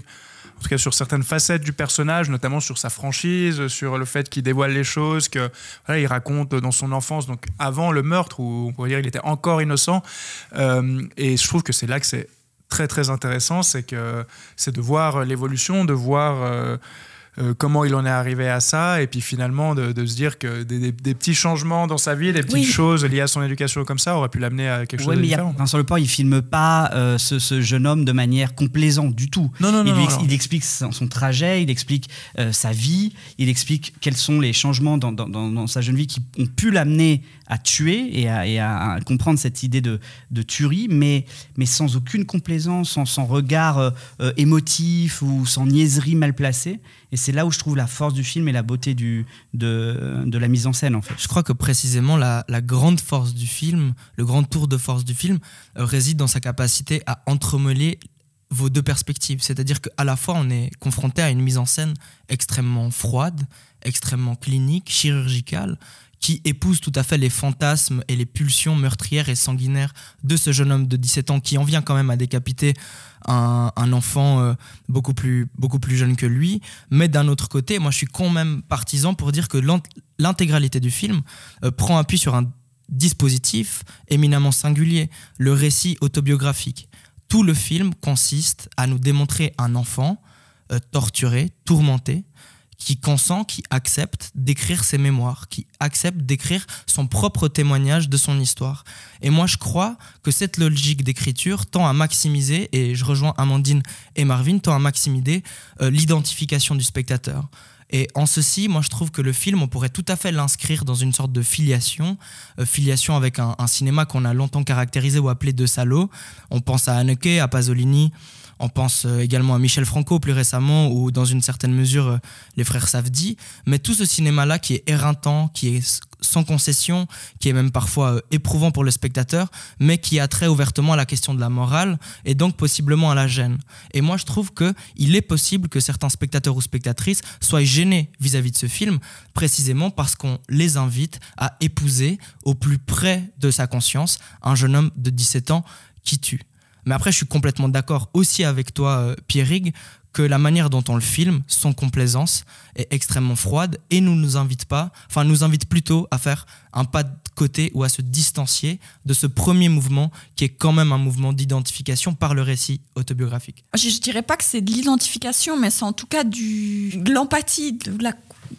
Speaker 1: en tout cas sur certaines facettes du personnage, notamment sur sa franchise, sur le fait qu'il dévoile les choses, que raconte dans son enfance, donc avant le meurtre, où on pourrait dire qu'il était encore innocent. Euh, et je trouve que c'est là que c'est très très intéressant, c'est que c'est de voir l'évolution, de voir euh, comment il en est arrivé à ça, et puis finalement de, de se dire que des, des- des petits changements dans sa vie, des petites
Speaker 2: Oui.
Speaker 1: choses liées à son éducation comme ça, auraient pu l'amener à quelque chose de
Speaker 2: mais il y a-
Speaker 1: différent.
Speaker 2: Vincent Leport, il filme pas euh, ce, ce jeune homme de manière complaisante du tout.
Speaker 1: Non, non, non,
Speaker 2: il, lui
Speaker 1: non,
Speaker 2: ex-
Speaker 1: non.
Speaker 2: il explique son, son trajet, il explique euh, sa vie, il explique quels sont les changements dans, dans- dans- dans sa jeune vie qui ont pu l'amener à tuer et à, et à- à comprendre cette idée de, de tuerie, mais, mais sans aucune complaisance, sans, sans regard émotif ou sans niaiserie mal placée. Et c'est là où je trouve la force du film et la beauté du, de, la mise en scène, en fait.
Speaker 3: Je crois que précisément la, la grande force du film, le grand tour de force du film, euh, réside dans sa capacité à entremêler vos deux perspectives. C'est-à-dire qu'à la fois, on est confronté à une mise en scène extrêmement froide, extrêmement clinique, chirurgicale, qui épouse tout à fait les fantasmes et les pulsions meurtrières et sanguinaires de ce jeune homme de 17 ans qui en vient quand même à décapiter un, enfant euh, beaucoup, plus, beaucoup plus jeune que lui. Mais d'un autre côté, moi je suis quand même partisan pour dire que l'int- l'intégralité du film euh, prend appui sur un dispositif éminemment singulier, le récit autobiographique. Tout le film consiste à nous démontrer un enfant euh, torturé, tourmenté, qui consent, qui accepte d'écrire ses mémoires, qui accepte d'écrire son propre témoignage de son histoire. Et moi, je crois que cette logique d'écriture tend à maximiser, et je rejoins Amandine et Marvin, tend à maximiser euh, l'identification du spectateur. Et en ceci, moi, je trouve que le film, on pourrait tout à fait l'inscrire dans une sorte de filiation, euh, filiation avec un, un cinéma qu'on a longtemps caractérisé ou appelé de salaud. On pense à Haneke, à Pasolini, on pense euh, également à Michel Franco plus récemment, ou dans une certaine mesure euh, les frères Safdie. Mais tout ce cinéma-là qui est éreintant, qui est sans concession, qui est même parfois euh, éprouvant pour le spectateur, mais qui a trait ouvertement à la question de la morale et donc possiblement à la gêne. Et moi, je trouve que il est possible que certains spectateurs ou spectatrices soient gênés vis-à-vis de ce film, précisément parce qu'on les invite à épouser au plus près de sa conscience un jeune homme de 17 ans qui tue. Mais après, je suis complètement d'accord aussi avec toi, euh, Pierrick, que la manière dont on le filme, son complaisance, est extrêmement froide et nous nous invite pas, enfin nous invite plutôt à faire un pas de côté ou à se distancier de ce premier mouvement qui est quand même un mouvement d'identification par le récit autobiographique.
Speaker 8: Je, je dirais pas que c'est de l'identification, mais c'est en tout cas du, de l'empathie, de la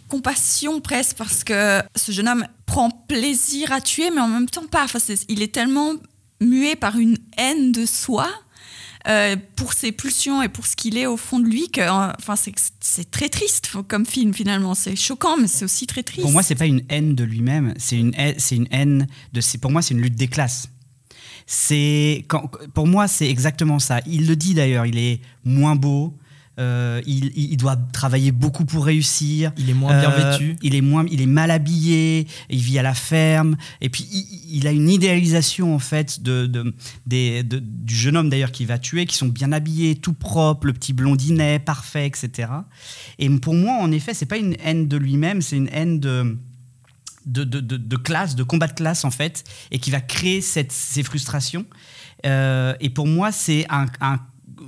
Speaker 8: compassion presque, parce que ce jeune homme prend plaisir à tuer, mais en même temps pas. Enfin, il est tellement muet par une haine de soi. euh, pour ses pulsions et pour ce qu'il est au fond de lui, que euh, enfin c'est très triste comme film finalement. C'est choquant, mais c'est aussi très triste.
Speaker 2: Pour moi, c'est pas une haine de lui-même, c'est une haine, une haine de. Pour moi, c'est une lutte des classes. C'est pour moi, c'est exactement ça. Il le dit d'ailleurs. Il est moins beau. Euh, il, doit travailler beaucoup pour réussir.
Speaker 3: Il est moins bien
Speaker 2: Euh,
Speaker 3: vêtu.
Speaker 2: Il est moins, il est mal habillé. Il vit à la ferme. Et puis il, il a une idéalisation en fait de, de- des- de- du jeune homme d'ailleurs qui va tuer, qui sont bien habillés, tout propre, le petit blondinet parfait, etc. Et pour moi, en effet, c'est pas une haine de lui-même, c'est une haine de de, de, de- de classe, de combat de classe en fait, et qui va créer cette, ces frustrations. Euh, et pour moi, c'est un, un-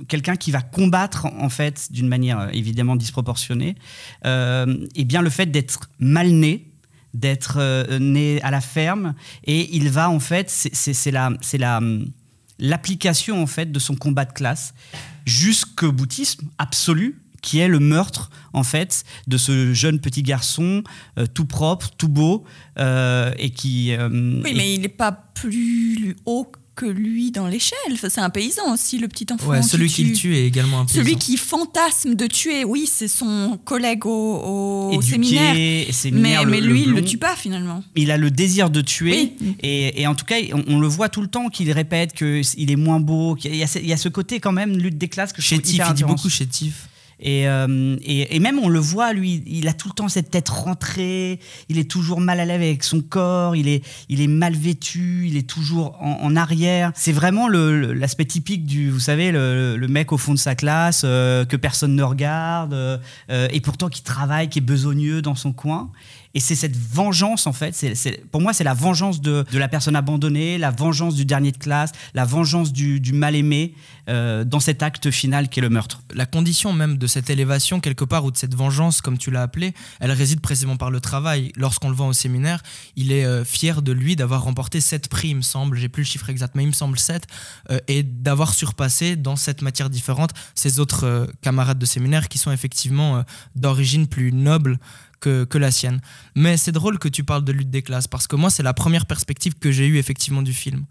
Speaker 2: quelqu'un qui va combattre en fait d'une manière euh, évidemment disproportionnée, euh, et bien le fait d'être mal né, d'être euh, né à la ferme, et il va en fait, c'est- la, c'est la hum, l'application en fait de son combat de classe jusqu'au boutisme absolu qui est le meurtre en fait de ce jeune petit garçon euh, tout propre, tout beau euh, et qui euh,
Speaker 8: Oui, mais il n'est pas plus haut que lui dans l'échelle. Enfin, c'est un paysan aussi, le petit enfant.
Speaker 3: Ouais, celui qui
Speaker 8: tue.
Speaker 3: le tue est également un paysan.
Speaker 8: Celui qui fantasme de tuer, oui, c'est son collègue au, au
Speaker 2: éduqué,
Speaker 8: séminaire. mais, mais
Speaker 2: le-
Speaker 8: lui,
Speaker 2: le
Speaker 8: il le
Speaker 2: blond.
Speaker 8: tue pas finalement.
Speaker 2: il a le désir de tuer
Speaker 8: Oui.
Speaker 2: et, et en tout cas on, on le voit tout le temps qu'il répète qu'il est moins beau qu'il y a, ce- il y a ce côté quand même lutte des classes que je trouve
Speaker 3: Chétif,
Speaker 2: hyper
Speaker 3: il dit beaucoup chétif.
Speaker 2: Et, euh, et, et même on le voit, lui, il a tout le temps cette tête rentrée, il est toujours mal à l'aise avec son corps, il est, il est mal vêtu, il est toujours en, en arrière. C'est vraiment l'aspect typique du, vous savez, le, le mec au fond de sa classe, euh, que personne ne regarde, euh, euh, et pourtant qui travaille, qui est besogneux dans son coin. Et c'est cette vengeance, en fait, c'est, pour moi, c'est la vengeance de, la personne abandonnée, la vengeance du dernier de classe, la vengeance du, mal-aimé euh, dans cet acte final qui est le meurtre.
Speaker 3: La condition même de cette élévation quelque part ou de cette vengeance, comme tu l'as appelé, elle réside précisément par le travail. Lorsqu'on le voit au séminaire, il est euh, fier de lui d'avoir remporté 7 prix, il me semble, j'ai plus le chiffre exact, mais il me semble 7, euh, et d'avoir surpassé dans cette matière différente ses autres camarades de séminaire qui sont effectivement d'origine plus noble que, la sienne. Mais c'est drôle que tu parles de lutte des classes, parce que moi, c'est la première perspective que j'ai eue effectivement du film.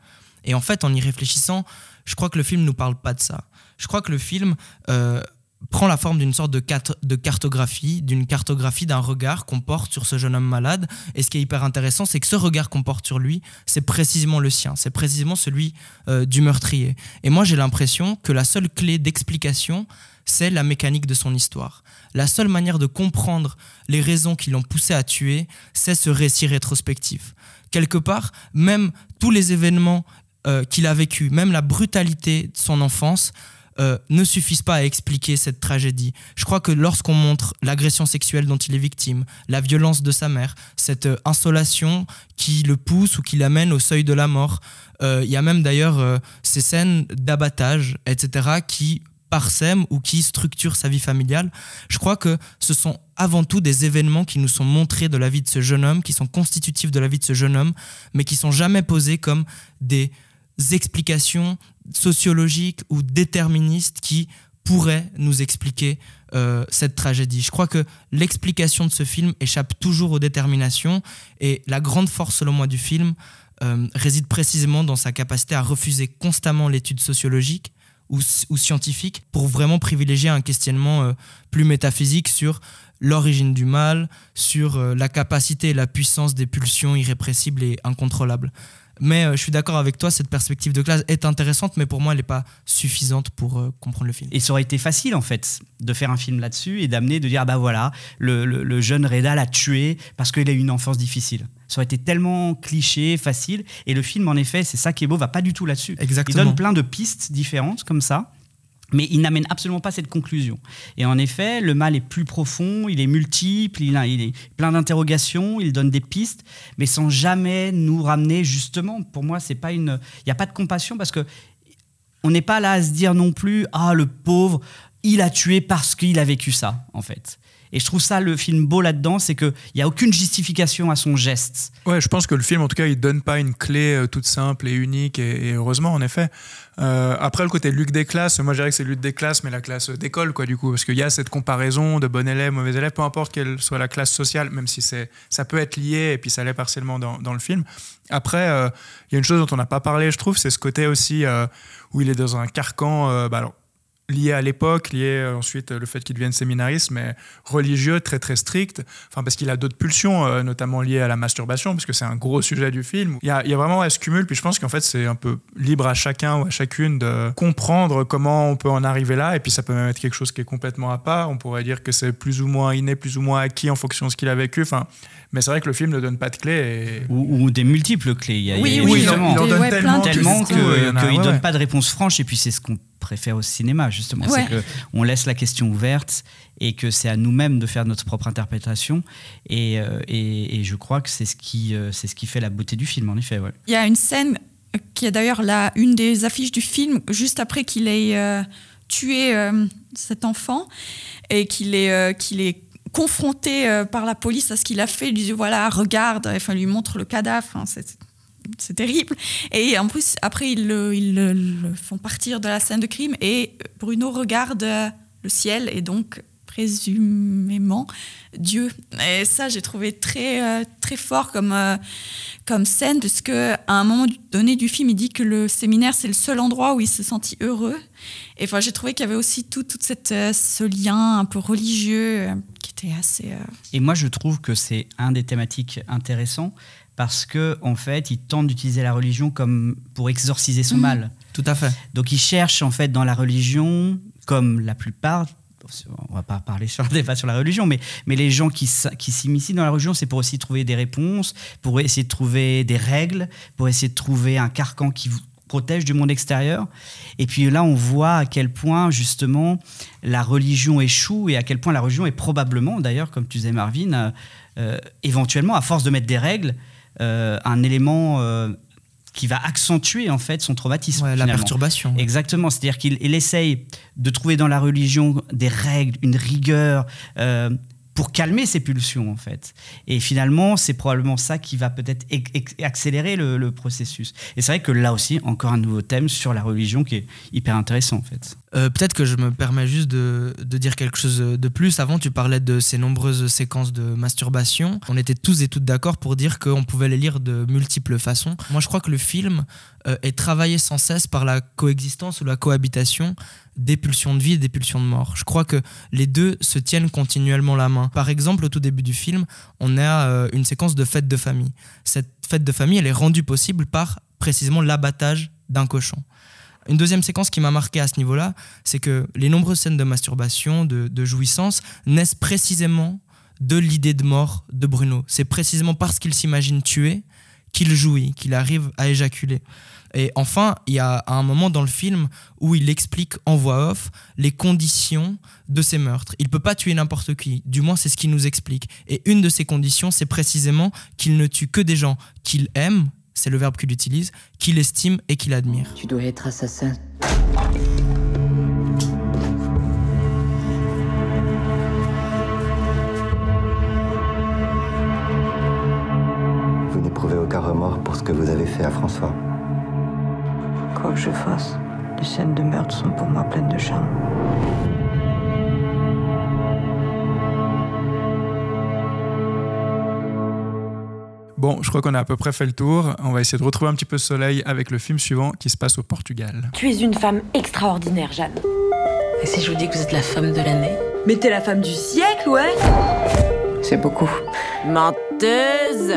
Speaker 3: Et en fait, en y réfléchissant, je crois que le film ne nous parle pas de ça. Je crois que le film euh, prend la forme d'une sorte de, de cartographie, d'une cartographie d'un regard qu'on porte sur ce jeune homme malade. Et ce qui est hyper intéressant, c'est que ce regard qu'on porte sur lui, c'est précisément le sien, c'est précisément celui euh, du meurtrier. Et moi, j'ai l'impression que la seule clé d'explication, c'est la mécanique de son histoire. La seule manière de comprendre les raisons qui l'ont poussé à tuer, c'est ce récit rétrospectif. Quelque part, même tous les événements euh, qu'il a vécu, même la brutalité de son enfance, euh, ne suffisent pas à expliquer cette tragédie. Je crois que lorsqu'on montre l'agression sexuelle dont il est victime, la violence de sa mère, cette euh, insolation qui le pousse ou qui l'amène au seuil de la mort, il y a même d'ailleurs ces scènes d'abattage, etc., qui parsèment ou qui structurent sa vie familiale. Je crois que ce sont avant tout des événements qui nous sont montrés de la vie de ce jeune homme, qui sont constitutifs de la vie de ce jeune homme, mais qui sont jamais posés comme des explications sociologiques ou déterministes qui pourraient nous expliquer euh, cette tragédie. Je crois que l'explication de ce film échappe toujours aux déterminations et la grande force selon moi du film euh, réside précisément dans sa capacité à refuser constamment l'étude sociologique ou, scientifique pour vraiment privilégier un questionnement euh, plus métaphysique sur l'origine du mal, sur la capacité et la puissance des pulsions irrépressibles et incontrôlables. Mais euh, je suis d'accord avec toi, cette perspective de classe est intéressante, mais pour moi, elle n'est pas suffisante pour euh, comprendre le film.
Speaker 2: Et ça aurait été facile, en fait, de faire un film là-dessus et d'amener, de dire, bah voilà, le, le, jeune Reda l'a tué parce qu'il a eu une enfance difficile. Ça aurait été tellement cliché, facile. Et le film, en effet, c'est ça qui est beau, va pas du tout là-dessus.
Speaker 3: Exactement.
Speaker 2: Il donne plein de pistes différentes, comme ça. Mais il n'amène absolument pas cette conclusion. Et en effet, le mal est plus profond, il est multiple, il, a, il est plein d'interrogations, il donne des pistes, mais sans jamais nous ramener justement. Pour moi, c'est pas une, il n'y a pas de compassion parce que on n'est pas là à se dire non plus, ah le pauvre, il a tué parce qu'il a vécu ça, en fait. Et je trouve ça le film beau là-dedans, c'est qu'il n'y a aucune justification à son geste.
Speaker 1: Ouais, je pense que le film, en tout cas, il donne pas une clé euh, toute simple et unique, et, heureusement, en effet. Euh, après, le côté lutte des classes, moi je dirais que c'est lutte des classes, mais la classe d'école, quoi, du coup, parce qu'il y a cette comparaison de bon élève, mauvais élève, peu importe quelle soit la classe sociale, même si c'est, ça peut être lié, et puis ça l'est partiellement dans, dans le film. Après, euh, il y a une chose dont on n'a pas parlé, je trouve, c'est ce côté aussi où il est dans un carcan. bah alors, lié à l'époque, lié euh, ensuite euh, le fait qu'il devienne séminariste, mais religieux, très très strict, enfin parce qu'il a d'autres pulsions, euh, notamment liées à la masturbation, parce que c'est un gros sujet du film. Il y a, il y a vraiment ce cumul, puis je pense qu'en fait c'est un peu libre à chacun ou à chacune de comprendre comment on peut en arriver là, et puis ça peut même être quelque chose qui est complètement à part, on pourrait dire que c'est plus ou moins inné, plus ou moins acquis en fonction de ce qu'il a vécu, enfin mais c'est vrai que le film ne donne pas de clés.
Speaker 2: Ou, des multiples clés.
Speaker 8: Il oui, oui, il en, donne
Speaker 2: tellement, qu'il ne donne pas de réponse franche. Et puis c'est ce qu'on préfère au cinéma, justement. C'est qu'on laisse la question ouverte et que c'est à nous-mêmes de faire notre propre interprétation. Et, euh, et, je crois que c'est ce, qui, euh, c'est ce qui fait la beauté du film, en effet.
Speaker 8: Il y a une scène qui est d'ailleurs là, une des affiches du film, juste après qu'il ait euh, tué cet enfant et qu'il est, qu'il est confronté euh, par la police à ce qu'il a fait. Il lui dit voilà, regarde, enfin, il lui montre le cadavre. c'est terrible. Et en plus, après, ils le, ils, font partir de la scène de crime et Bruno regarde euh, le ciel et donc présumément Dieu. Et ça, j'ai trouvé très, euh, très fort comme, comme scène, puisque à un moment donné du film, il dit que le séminaire, c'est le seul endroit où il se sentit heureux. Et enfin, j'ai trouvé qu'il y avait aussi tout, toute cette, ce lien un peu religieux assez. Euh,
Speaker 2: Et moi, je trouve que c'est un des thématiques intéressants parce que en fait, il tente d'utiliser la religion comme pour exorciser son mhm. mal.
Speaker 3: Tout à fait.
Speaker 2: Donc, il cherche en fait dans la religion, comme la plupart, on va pas parler sur le débat sur la religion, mais, mais les gens qui, qui s'immiscent dans la religion, c'est pour de trouver des réponses, pour essayer de trouver des règles, pour essayer de trouver un carcan qui, protège du monde extérieur. Et puis là, on voit à quel point, justement, la religion échoue et à quel point la religion est probablement, d'ailleurs, comme tu disais, Marvin, euh, euh, éventuellement, à force de mettre des règles, euh, un élément qui va accentuer en fait son traumatisme.
Speaker 3: Ouais, la perturbation.
Speaker 2: Exactement, c'est-à-dire qu'il il essaye de trouver dans la religion des règles, une rigueur. euh, pour calmer ses pulsions en fait. Et finalement, c'est probablement ça qui va peut-être accélérer le, processus. Et c'est vrai que là aussi, encore un nouveau thème sur la religion qui est hyper intéressant en fait.
Speaker 3: Euh, Peut-être que je me permets juste de, de dire quelque chose de plus. Avant, tu parlais de ces nombreuses séquences de masturbation. On était tous et toutes d'accord pour dire qu'on pouvait les lire de multiples façons. Moi, je crois que le film euh, est travaillé sans cesse par la coexistence ou la cohabitation des pulsions de vie et des pulsions de mort. Je crois que les deux se tiennent continuellement la main. Par exemple, au tout début du film, on a euh, une séquence de fête de famille. Cette fête de famille, elle est rendue possible par précisément l'abattage d'un cochon. Une deuxième séquence qui m'a marqué à ce niveau-là, c'est que les nombreuses scènes de masturbation, de, de jouissance, naissent précisément de l'idée de mort de Bruno. C'est précisément parce qu'il s'imagine tuer qu'il jouit, qu'il arrive à éjaculer. Et enfin, il y a un moment dans le film où il explique en voix off les conditions de ces meurtres. Il peut pas tuer n'importe qui, du moins c'est ce qu'il nous explique. Et une de ces conditions, c'est précisément qu'il ne tue que des gens qu'il aime, c'est le verbe qu'il utilise, qu'il estime et qu'il admire.
Speaker 9: Tu dois être assassin.
Speaker 11: Vous n'éprouvez aucun remords pour ce que vous avez fait à François.
Speaker 10: Quoi que je fasse, les scènes de meurtre sont pour moi pleines de charme.
Speaker 1: Bon, je crois qu'on a à peu près fait le tour. On va essayer de retrouver un petit peu de soleil avec le film suivant qui se passe au Portugal.
Speaker 12: Tu es une femme extraordinaire, Jeanne.
Speaker 13: Et si je vous dis que vous êtes la femme de l'année?
Speaker 12: Mais t'es la femme du siècle, ouais
Speaker 9: C'est beaucoup.
Speaker 12: Menteuse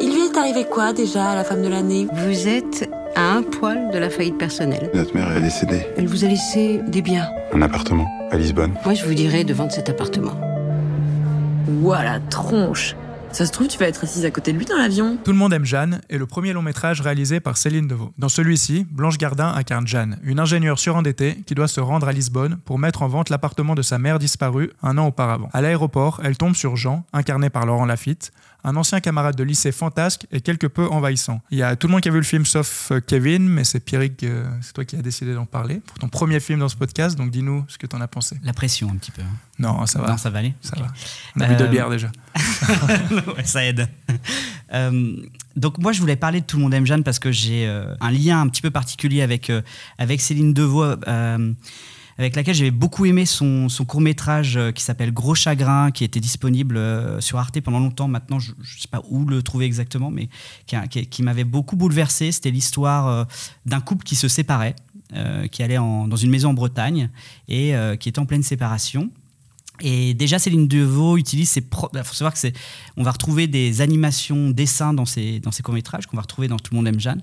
Speaker 13: Il lui est arrivé quoi déjà à la femme de l'année?
Speaker 14: Vous êtes à un poil de la faillite personnelle.
Speaker 15: Notre mère est décédée.
Speaker 14: Elle vous a laissé des biens.
Speaker 15: Un appartement à Lisbonne.
Speaker 14: Moi, je vous dirais de vendre cet appartement.
Speaker 12: Ouah, la tronche Ça se trouve, tu vas être assise à côté de lui dans l'avion.
Speaker 1: Tout le monde aime Jeanne est le premier long métrage réalisé par Céline Deveau. Dans celui-ci, Blanche Gardin incarne Jeanne, une ingénieure surendettée qui doit se rendre à Lisbonne pour mettre en vente l'appartement de sa mère disparue un an auparavant. À l'aéroport, elle tombe sur Jean, incarné par Laurent Lafitte, un ancien camarade de lycée fantasque et quelque peu envahissant. Il y a tout le monde qui a vu le film sauf euh, Kevin, mais c'est Pierrick, euh, c'est toi qui as décidé d'en parler pour ton premier film dans ce podcast, donc dis-nous ce que tu en as pensé.
Speaker 2: La pression un petit peu. hein.
Speaker 1: Non, ça va.
Speaker 2: Non, ça va aller.
Speaker 1: Ça
Speaker 2: Ok.
Speaker 1: va. On a bu deux
Speaker 2: Euh,
Speaker 1: bières déjà.
Speaker 2: Ouais, ça aide. Euh, donc moi, je voulais parler de Tout le monde aime Jeanne parce que j'ai euh, un lien un petit peu particulier avec, avec Céline Deveau, avec laquelle j'avais beaucoup aimé son, son court métrage qui s'appelle Gros Chagrin, qui était disponible euh, sur Arte pendant longtemps. Maintenant, je ne sais pas où le trouver exactement, mais qui, m'avait beaucoup bouleversé. C'était l'histoire euh, d'un couple qui se séparait, euh, qui allait dans une maison en Bretagne et euh, qui était en pleine séparation. Et déjà, Céline Deveau utilise ses propres. Il faut savoir que c'est. On va retrouver des animations, dessins dans ses, dans ses courts-métrages qu'on va retrouver dans Tout le monde aime Jeanne.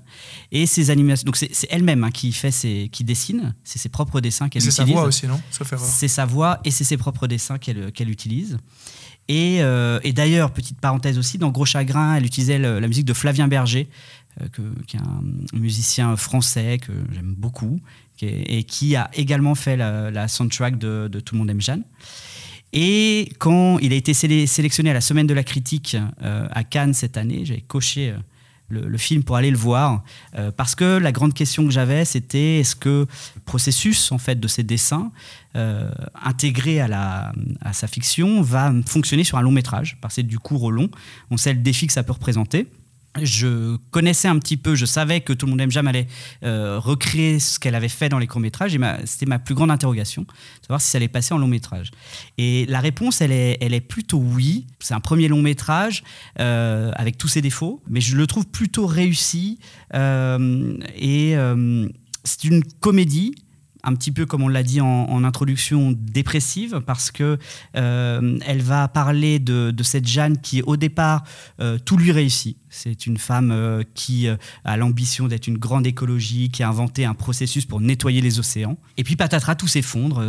Speaker 2: Et ces animations. Donc, c'est c'est elle-même hein, qui fait ses, qui dessine. C'est ses propres dessins qu'elle
Speaker 1: C'est
Speaker 2: utilise.
Speaker 1: sa voix aussi, non?
Speaker 2: C'est sa voix et c'est ses propres dessins qu'elle qu'elle utilise. Et, euh, et d'ailleurs, petite parenthèse aussi, dans Gros Chagrin, elle utilisait le- la musique de Flavien Berger, que- qui est un musicien français que j'aime beaucoup, et qui a également fait la, soundtrack de, Tout le monde aime Jeanne. Et quand il a été sélectionné à la Semaine de la Critique euh, à Cannes cette année, j'avais coché euh, le, film pour aller le voir, euh, parce que la grande question que j'avais, c'était est-ce que le processus en fait de ces dessins euh, intégré à, sa fiction va fonctionner sur un long métrage, passer du court au long. On sait le défi que ça peut représenter. Je connaissais un petit peu, je savais que Tout le monde aime Jeanne allait euh, recréer ce qu'elle avait fait dans les courts-métrages, et c'était ma plus grande interrogation, savoir si ça allait passer en long-métrage. Et la réponse, elle est, plutôt oui. C'est un premier long-métrage euh, avec tous ses défauts, mais je le trouve plutôt réussi. euh, et c'est une comédie un petit peu comme on l'a dit en, introduction, dépressive, parce que euh, elle va parler de, cette Jeanne qui, au départ, euh, tout lui réussit. C'est une femme euh, qui a l'ambition d'être une grande écologie, qui a inventé un processus pour nettoyer les océans. Et puis patatras, tout s'effondre.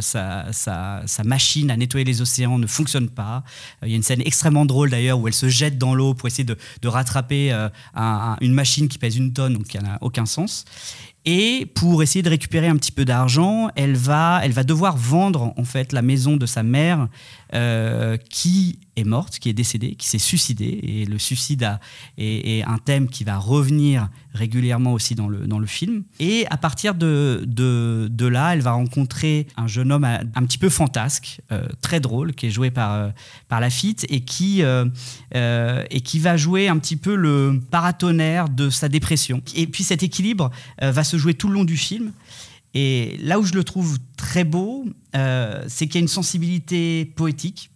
Speaker 2: sa, machine à nettoyer les océans ne fonctionne pas. Il y a une scène extrêmement drôle d'ailleurs où elle se jette dans l'eau pour essayer de, rattraper un- un- une machine qui pèse une tonne, donc qui n'a aucun sens. Et pour essayer de récupérer un petit peu d'argent, elle va, elle va devoir vendre en fait la maison de sa mère, euh, qui est morte, qui est décédée, qui s'est suicidée. Et le suicide est, un thème qui va revenir régulièrement aussi dans le, film. Et à partir de, là, elle va rencontrer un jeune homme un, petit peu fantasque, euh, très drôle, qui est joué par, euh, par Lafitte et qui, et qui va jouer un petit peu le paratonnerre de sa dépression. Et puis cet équilibre va se jouer tout le long du film. Et là où je le trouve très beau, c'est qu'il y a une sensibilité poétique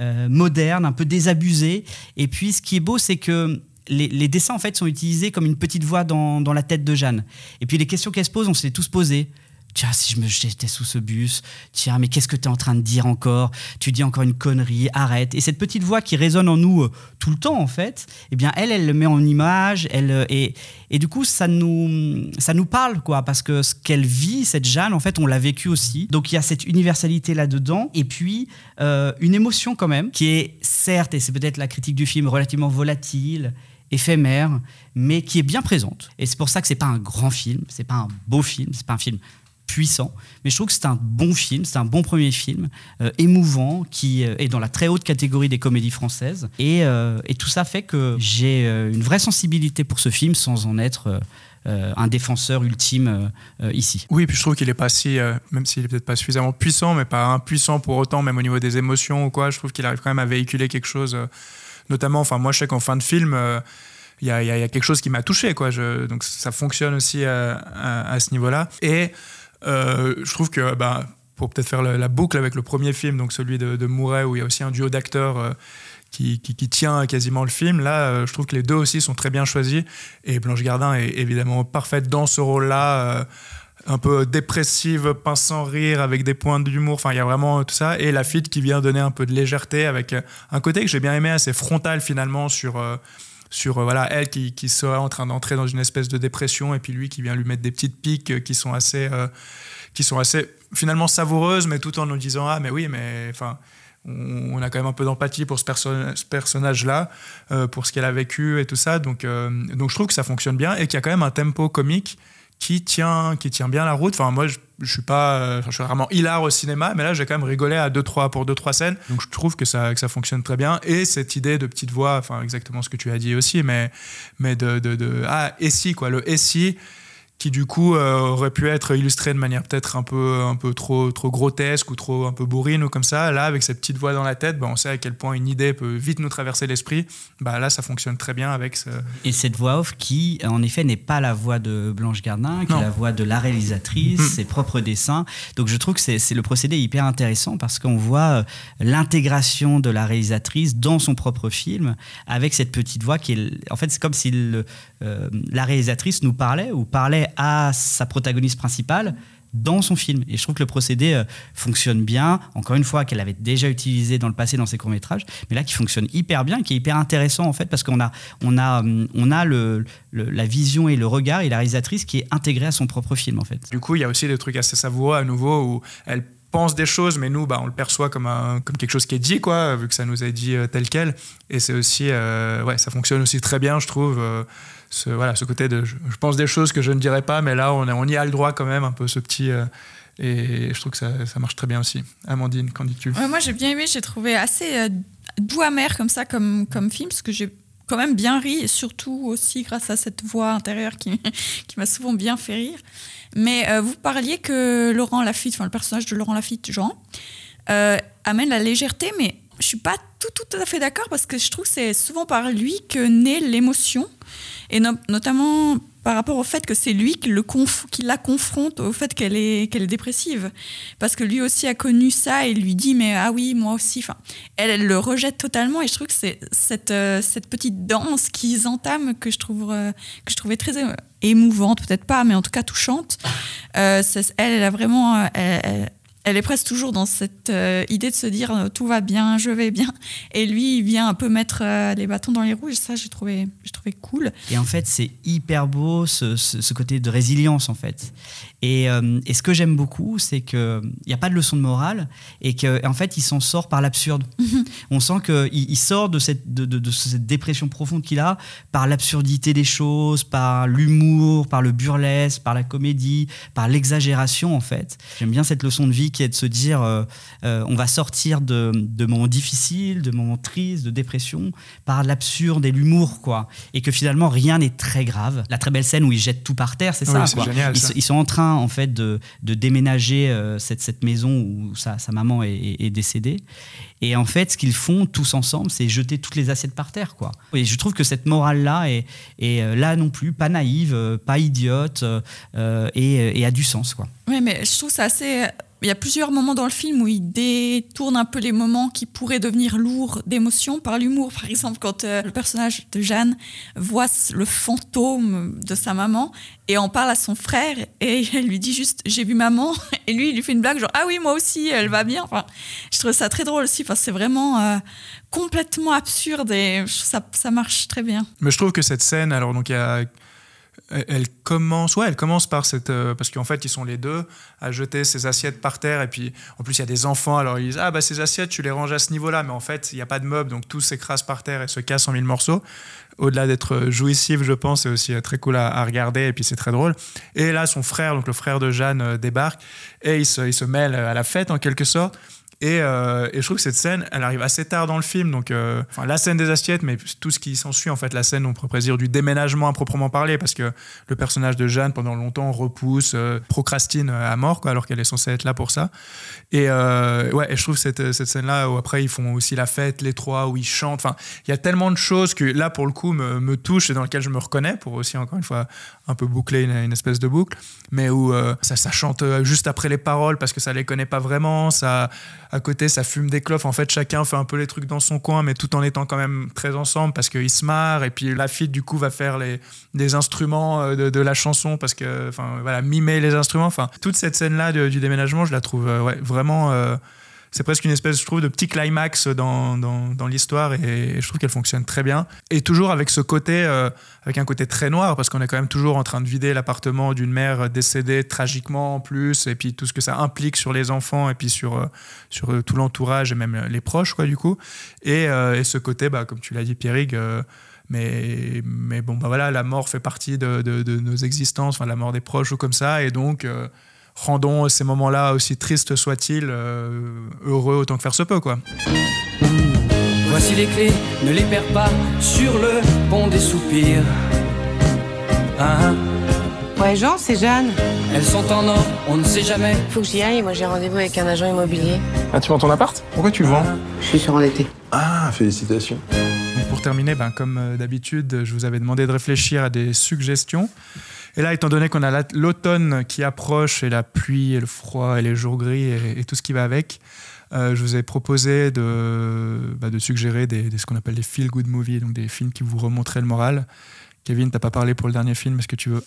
Speaker 2: euh, moderne, un peu désabusé. Et puis, ce qui est beau, c'est que les, dessins en fait sont utilisés comme une petite voix dans, dans la tête de Jeanne. Et puis les questions qu'elle se pose, on s'est tous posées. Tiens, si je me jetais sous ce bus, tiens, mais qu'est-ce que tu es en train de dire encore? Tu dis encore une connerie, arrête. Et cette petite voix qui résonne en nous euh, tout le temps, en fait, eh bien, elle, elle le met en image, elle, euh, et, et du coup, ça nous, ça nous parle, quoi, parce que ce qu'elle vit, cette Jeanne, en fait, on l'a vécu aussi. Donc, il y a cette universalité là-dedans, et puis euh, une émotion quand même, qui est certes, et c'est peut-être la critique du film, relativement volatile, éphémère, mais qui est bien présente. Et c'est pour ça que c'est pas un grand film, c'est pas un beau film, c'est pas un film puissant. Mais je trouve que c'est un bon film, c'est un bon premier film, euh, émouvant, qui euh, est dans la très haute catégorie des comédies françaises. Et, euh, et tout ça fait que j'ai une vraie sensibilité pour ce film sans en être... un défenseur ultime ici.
Speaker 1: Oui, puis je trouve qu'il est pas si, même s'il est peut-être pas suffisamment puissant, mais pas impuissant pour autant, même au niveau des émotions ou quoi. Je trouve qu'il arrive quand même à véhiculer quelque chose, notamment. Enfin, moi, je sais qu'en fin de film, il y, a quelque chose qui m'a touché, quoi. Donc ça fonctionne aussi à, à ce niveau-là. Et euh, je trouve que, bah, pour peut-être faire la, boucle avec le premier film, donc celui de, Mouret, où il y a aussi un duo d'acteurs euh, qui, qui, tient quasiment le film, là, euh, je trouve que les deux aussi sont très bien choisis. Et Blanche Gardin est évidemment parfaite dans ce rôle-là un peu dépressive, pince sans rire, avec des points d'humour. Enfin, il y a vraiment tout ça. Et la fille qui vient donner un peu de légèreté avec un côté que j'ai bien aimé, assez frontal finalement sur sur euh, voilà elle qui, qui serait en train d'entrer dans une espèce de dépression et puis lui qui vient lui mettre des petites piques euh, qui sont assez euh, qui sont assez finalement savoureuses mais tout en nous disant ah mais oui mais enfin on, a quand même un peu d'empathie pour ce, ce personnage là pour ce qu'elle a vécu et tout ça donc donc je trouve que ça fonctionne bien et qu'il y a quand même un tempo comique qui tient, qui tient bien la route. Enfin, moi, je, je suis pas, euh, je suis vraiment hilar au cinéma, mais là, j'ai quand même rigolé à deux, trois, pour deux, trois scènes. Donc, je trouve que ça, que ça fonctionne très bien. Et cette idée de petite voix, enfin, exactement ce que tu as dit aussi, mais, mais de, de, de ah, et si, quoi, le si, qui du coup euh, aurait pu être illustré de manière peut-être un peu, un peu trop, trop grotesque ou trop un peu bourrine ou comme ça. Là, avec cette petite voix dans la tête, bah, on sait à quel point une idée peut vite nous traverser l'esprit. Bah, là, ça fonctionne très bien avec ce...
Speaker 2: Et cette voix off qui, en effet, n'est pas la voix de Blanche Gardin, qui est la voix de la réalisatrice, mm. ses propres dessins. Donc je trouve que c'est le procédé hyper intéressant parce qu'on voit euh, l'intégration de la réalisatrice dans son propre film avec cette petite voix qui est... En fait, c'est comme si le, euh, la réalisatrice nous parlait ou parlait à sa protagoniste principale dans son film. Et je trouve que le procédé euh, fonctionne bien, encore une fois, qu'elle avait déjà utilisé dans le passé dans ses courts-métrages, mais là qui fonctionne hyper bien, qui est hyper intéressant en fait, parce qu'on a, on a, hum, on a le, la vision et le regard et la réalisatrice qui est intégrée à son propre film en fait.
Speaker 1: Du coup, il y a aussi des trucs assez savoureux à nouveau où elle pense des choses, mais nous, bah, on le perçoit comme, un, comme quelque chose qui est dit, quoi, vu que ça nous a dit euh, tel quel. Et c'est aussi, euh, ouais, ça fonctionne aussi très bien, je trouve ce, voilà, ce côté de je, pense des choses que je ne dirais pas, mais là, on, on, y a le droit quand même, un peu ce petit. Euh, et je trouve que ça, ça, marche très bien aussi. Amandine, qu'en dis-tu?
Speaker 8: Moi, j'ai bien aimé, j'ai trouvé assez euh, doux amer comme ça, comme, comme film, parce que j'ai quand même bien ri, et surtout aussi grâce à cette voix intérieure qui, qui m'a souvent bien fait rire. Mais euh, vous parliez que Laurent Lafitte, enfin le personnage de Laurent Lafitte, Jean, amène la légèreté, mais je suis pas tout, tout à fait d'accord parce que je trouve que c'est souvent par lui que naît l'émotion et notamment par rapport au fait que c'est lui qui, le qui la confronte au fait qu'elle est, qu'elle est dépressive. Parce que lui aussi a connu ça et lui dit Mais ah oui, moi aussi. Enfin, elle, elle le rejette totalement et je trouve que c'est cette, euh, cette petite danse qu'ils entament que je, trouve, euh, que je trouvais très émouvante, peut-être pas, mais en tout cas touchante. Euh, elle, elle a vraiment est presque toujours dans cette euh, idée de se dire euh, tout va bien, je vais bien. Et lui, il vient un peu mettre euh, les bâtons dans les roues. Et ça, j'ai trouvé, trouvé cool.
Speaker 2: Et en fait, c'est hyper beau ce, côté de résilience, en fait. Et, et ce que j'aime beaucoup, c'est qu'il n'y a pas de leçon de morale et qu'en en fait, il s'en sort par l'absurde. Mhm. On sent qu'il il sort de cette, de, de, de cette dépression profonde qu'il a par l'absurdité des choses, par l'humour, par le burlesque, par la comédie, par l'exagération, en fait. J'aime bien cette leçon de vie qui est de se dire euh, euh, on va sortir de, de moments difficiles, de moments tristes, de dépression, par l'absurde et l'humour, quoi. Et que finalement, rien n'est très grave. La très belle scène où ils jettent tout par terre, c'est
Speaker 1: Oui,
Speaker 2: ça,
Speaker 1: c'est
Speaker 2: quoi.
Speaker 1: génial, ça.
Speaker 2: ils sont en train, en fait, de, déménager euh, cette, maison où sa, maman est, décédée. Et en fait, ce qu'ils font tous ensemble, c'est jeter toutes les assiettes par terre, quoi. Et je trouve que cette morale-là est, est, euh, là non plus pas naïve, euh, pas idiote, et, et a du sens, quoi.
Speaker 8: Oui, mais je trouve ça assez. Il y a plusieurs moments dans le film où il détourne un peu les moments qui pourraient devenir lourds d'émotion par l'humour. Par exemple, quand euh, le personnage de Jeanne voit le fantôme de sa maman et en parle à son frère et elle lui dit juste j'ai vu maman et lui il lui fait une blague genre ah oui moi aussi elle va bien. Enfin, je trouve ça très drôle aussi que c'est vraiment euh, complètement absurde et ça, ça marche très bien.
Speaker 1: Mais je trouve que cette scène, alors donc il y a- elle- commence, ouais, elle commence par cette, euh, parce qu'en fait ils sont les deux à jeter ces assiettes par terre et puis en plus il y a des enfants, alors ils disent ah bah ces assiettes tu les ranges à ce niveau-là, mais en fait il n'y a pas de meubles donc tout s'écrase par terre et se casse en mille morceaux. Au-delà d'être jouissif, je pense, c'est aussi euh, très cool à, regarder et puis c'est très drôle. Et là son frère, donc le frère de Jeanne euh, débarque et il se mêle à la fête en quelque sorte. Et, euh, et je trouve que cette scène, elle arrive assez tard dans le film. Donc, euh, la scène des assiettes, mais tout ce qui s'ensuit, en fait, la scène, on pourrait dire du déménagement à proprement parler, parce que le personnage de Jeanne, pendant longtemps, repousse, euh, procrastine à mort, quoi, alors qu'elle est censée être là pour ça. Et ouais, et je trouve cette, cette scène-là où après ils font aussi la fête, les trois, où ils chantent. Enfin, il y a tellement de choses que là, pour le coup, me, me touchent et dans lesquelles je me reconnais, pour aussi, encore une fois, un peu boucler une, espèce de boucle, mais où ça, ça chante juste après les paroles parce que ça les connaît pas vraiment. Ça, à côté, ça fume des clopes. En fait, chacun fait un peu les trucs dans son coin, mais tout en étant quand même très ensemble parce qu'ils se marrent. Et puis la fille, du coup, va faire les, instruments euh, de, la chanson parce que, enfin, voilà, mimer les instruments. Enfin, toute cette scène-là du déménagement, je la trouve euh, vraiment. euh, c'est presque une espèce, je trouve, de petit climax dans, dans, l'histoire et, je trouve qu'elle fonctionne très bien. Et toujours avec ce côté, euh, avec un côté très noir, parce qu'on est quand même toujours en train de vider l'appartement d'une mère décédée tragiquement en plus, et puis tout ce que ça implique sur les enfants et puis sur, euh, sur euh, tout l'entourage et même les proches, quoi, du coup. Et, et ce côté, bah, comme tu l'as dit, Pierrick, mais, mais bon, bah voilà, la mort fait partie de, de- de nos existences, enfin, la mort des proches ou comme ça, et donc. Rendons ces moments-là, aussi tristes soient-ils, euh, heureux autant que faire se peut, quoi.
Speaker 16: Voici les clés, ne les perds pas sur le pont des soupirs. Hein,
Speaker 13: Ouais, Jean, c'est Jeanne.
Speaker 16: elles sont en or, on ne sait jamais.
Speaker 13: Faut que j'y aille, moi j'ai rendez-vous avec un agent immobilier.
Speaker 15: Ah, tu vends ton appart? Pourquoi tu le vends?
Speaker 13: Je suis surendetté.
Speaker 15: Ah, félicitations.
Speaker 1: Donc pour terminer, ben, comme euh, d'habitude, je vous avais demandé de réfléchir à des suggestions. Et là, étant donné qu'on a la- l'automne qui approche et la pluie et le froid et les jours gris et, tout ce qui va avec, euh, je vous ai proposé de, bah, de suggérer des, ce qu'on appelle des feel-good movies, donc des films qui vous remonteraient le moral. Kevin, t'as pas parlé pour le dernier film, est-ce que tu veux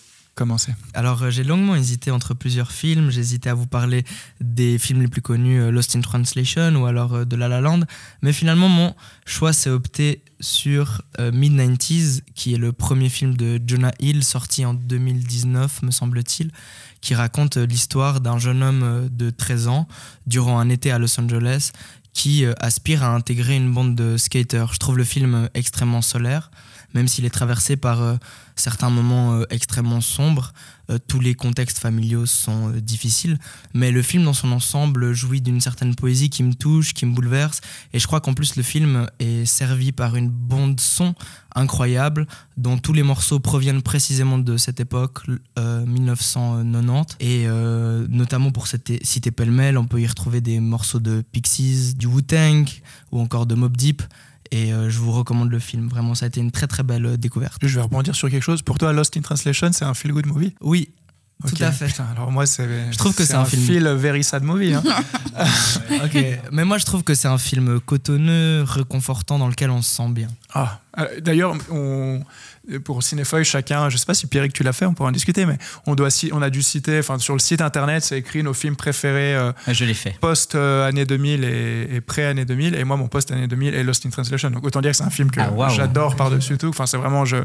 Speaker 3: Alors, euh, j'ai longuement hésité entre plusieurs films. J'hésitais à vous parler des films les plus connus, euh, Lost in Translation ou alors euh, de La La Land. Mais finalement, mon choix s'est opté sur euh, Mid-90s, qui est le premier film de Jonah Hill, sorti en 2019, me semble-t-il, qui raconte l'histoire d'un jeune homme de 13 ans durant un été à Los Angeles qui euh, aspire à intégrer une bande de skaters. Je trouve le film euh, extrêmement solaire, même s'il est traversé par euh, certains moments extrêmement sombres. Euh, tous les contextes familiaux sont euh, difficiles, mais le film dans son ensemble jouit d'une certaine poésie qui me touche, qui me bouleverse, et je crois qu'en plus le film est servi par une bande son incroyable, dont tous les morceaux proviennent précisément de cette époque, euh, 1990, et euh, notamment pour cette cité pêle-mêle, on peut y retrouver des morceaux de Pixies, du Wu-Tang, ou encore de Mob Deep, et euh, je vous recommande le film. Vraiment, ça a été une très très belle euh, découverte.
Speaker 1: Je vais rebondir sur quelque chose. Pour toi, Lost in Translation, c'est un feel-good movie?
Speaker 3: Oui,
Speaker 1: Ok.
Speaker 3: tout à fait.
Speaker 1: Putain, alors moi, c'est.
Speaker 3: Je trouve que c'est un film-
Speaker 1: feel very sad movie. hein.
Speaker 3: ok, mais moi je trouve que c'est un film cotonneux, réconfortant, dans lequel on se sent bien.
Speaker 1: Ah, euh, d'ailleurs, on, pour Cinefeuille, chacun, je sais pas si Pierrick tu l'as fait, on pourra en discuter, mais on, doit, on a dû citer, enfin sur le site internet, c'est écrit nos films préférés euh,
Speaker 2: Je l'ai fait.
Speaker 1: post-année 2000 et, et pré-année 2000, et moi mon post-année 2000 est Lost in Translation. Donc autant dire que c'est un film que
Speaker 2: Ah,
Speaker 1: j'adore par-dessus tout. Enfin, c'est vraiment je,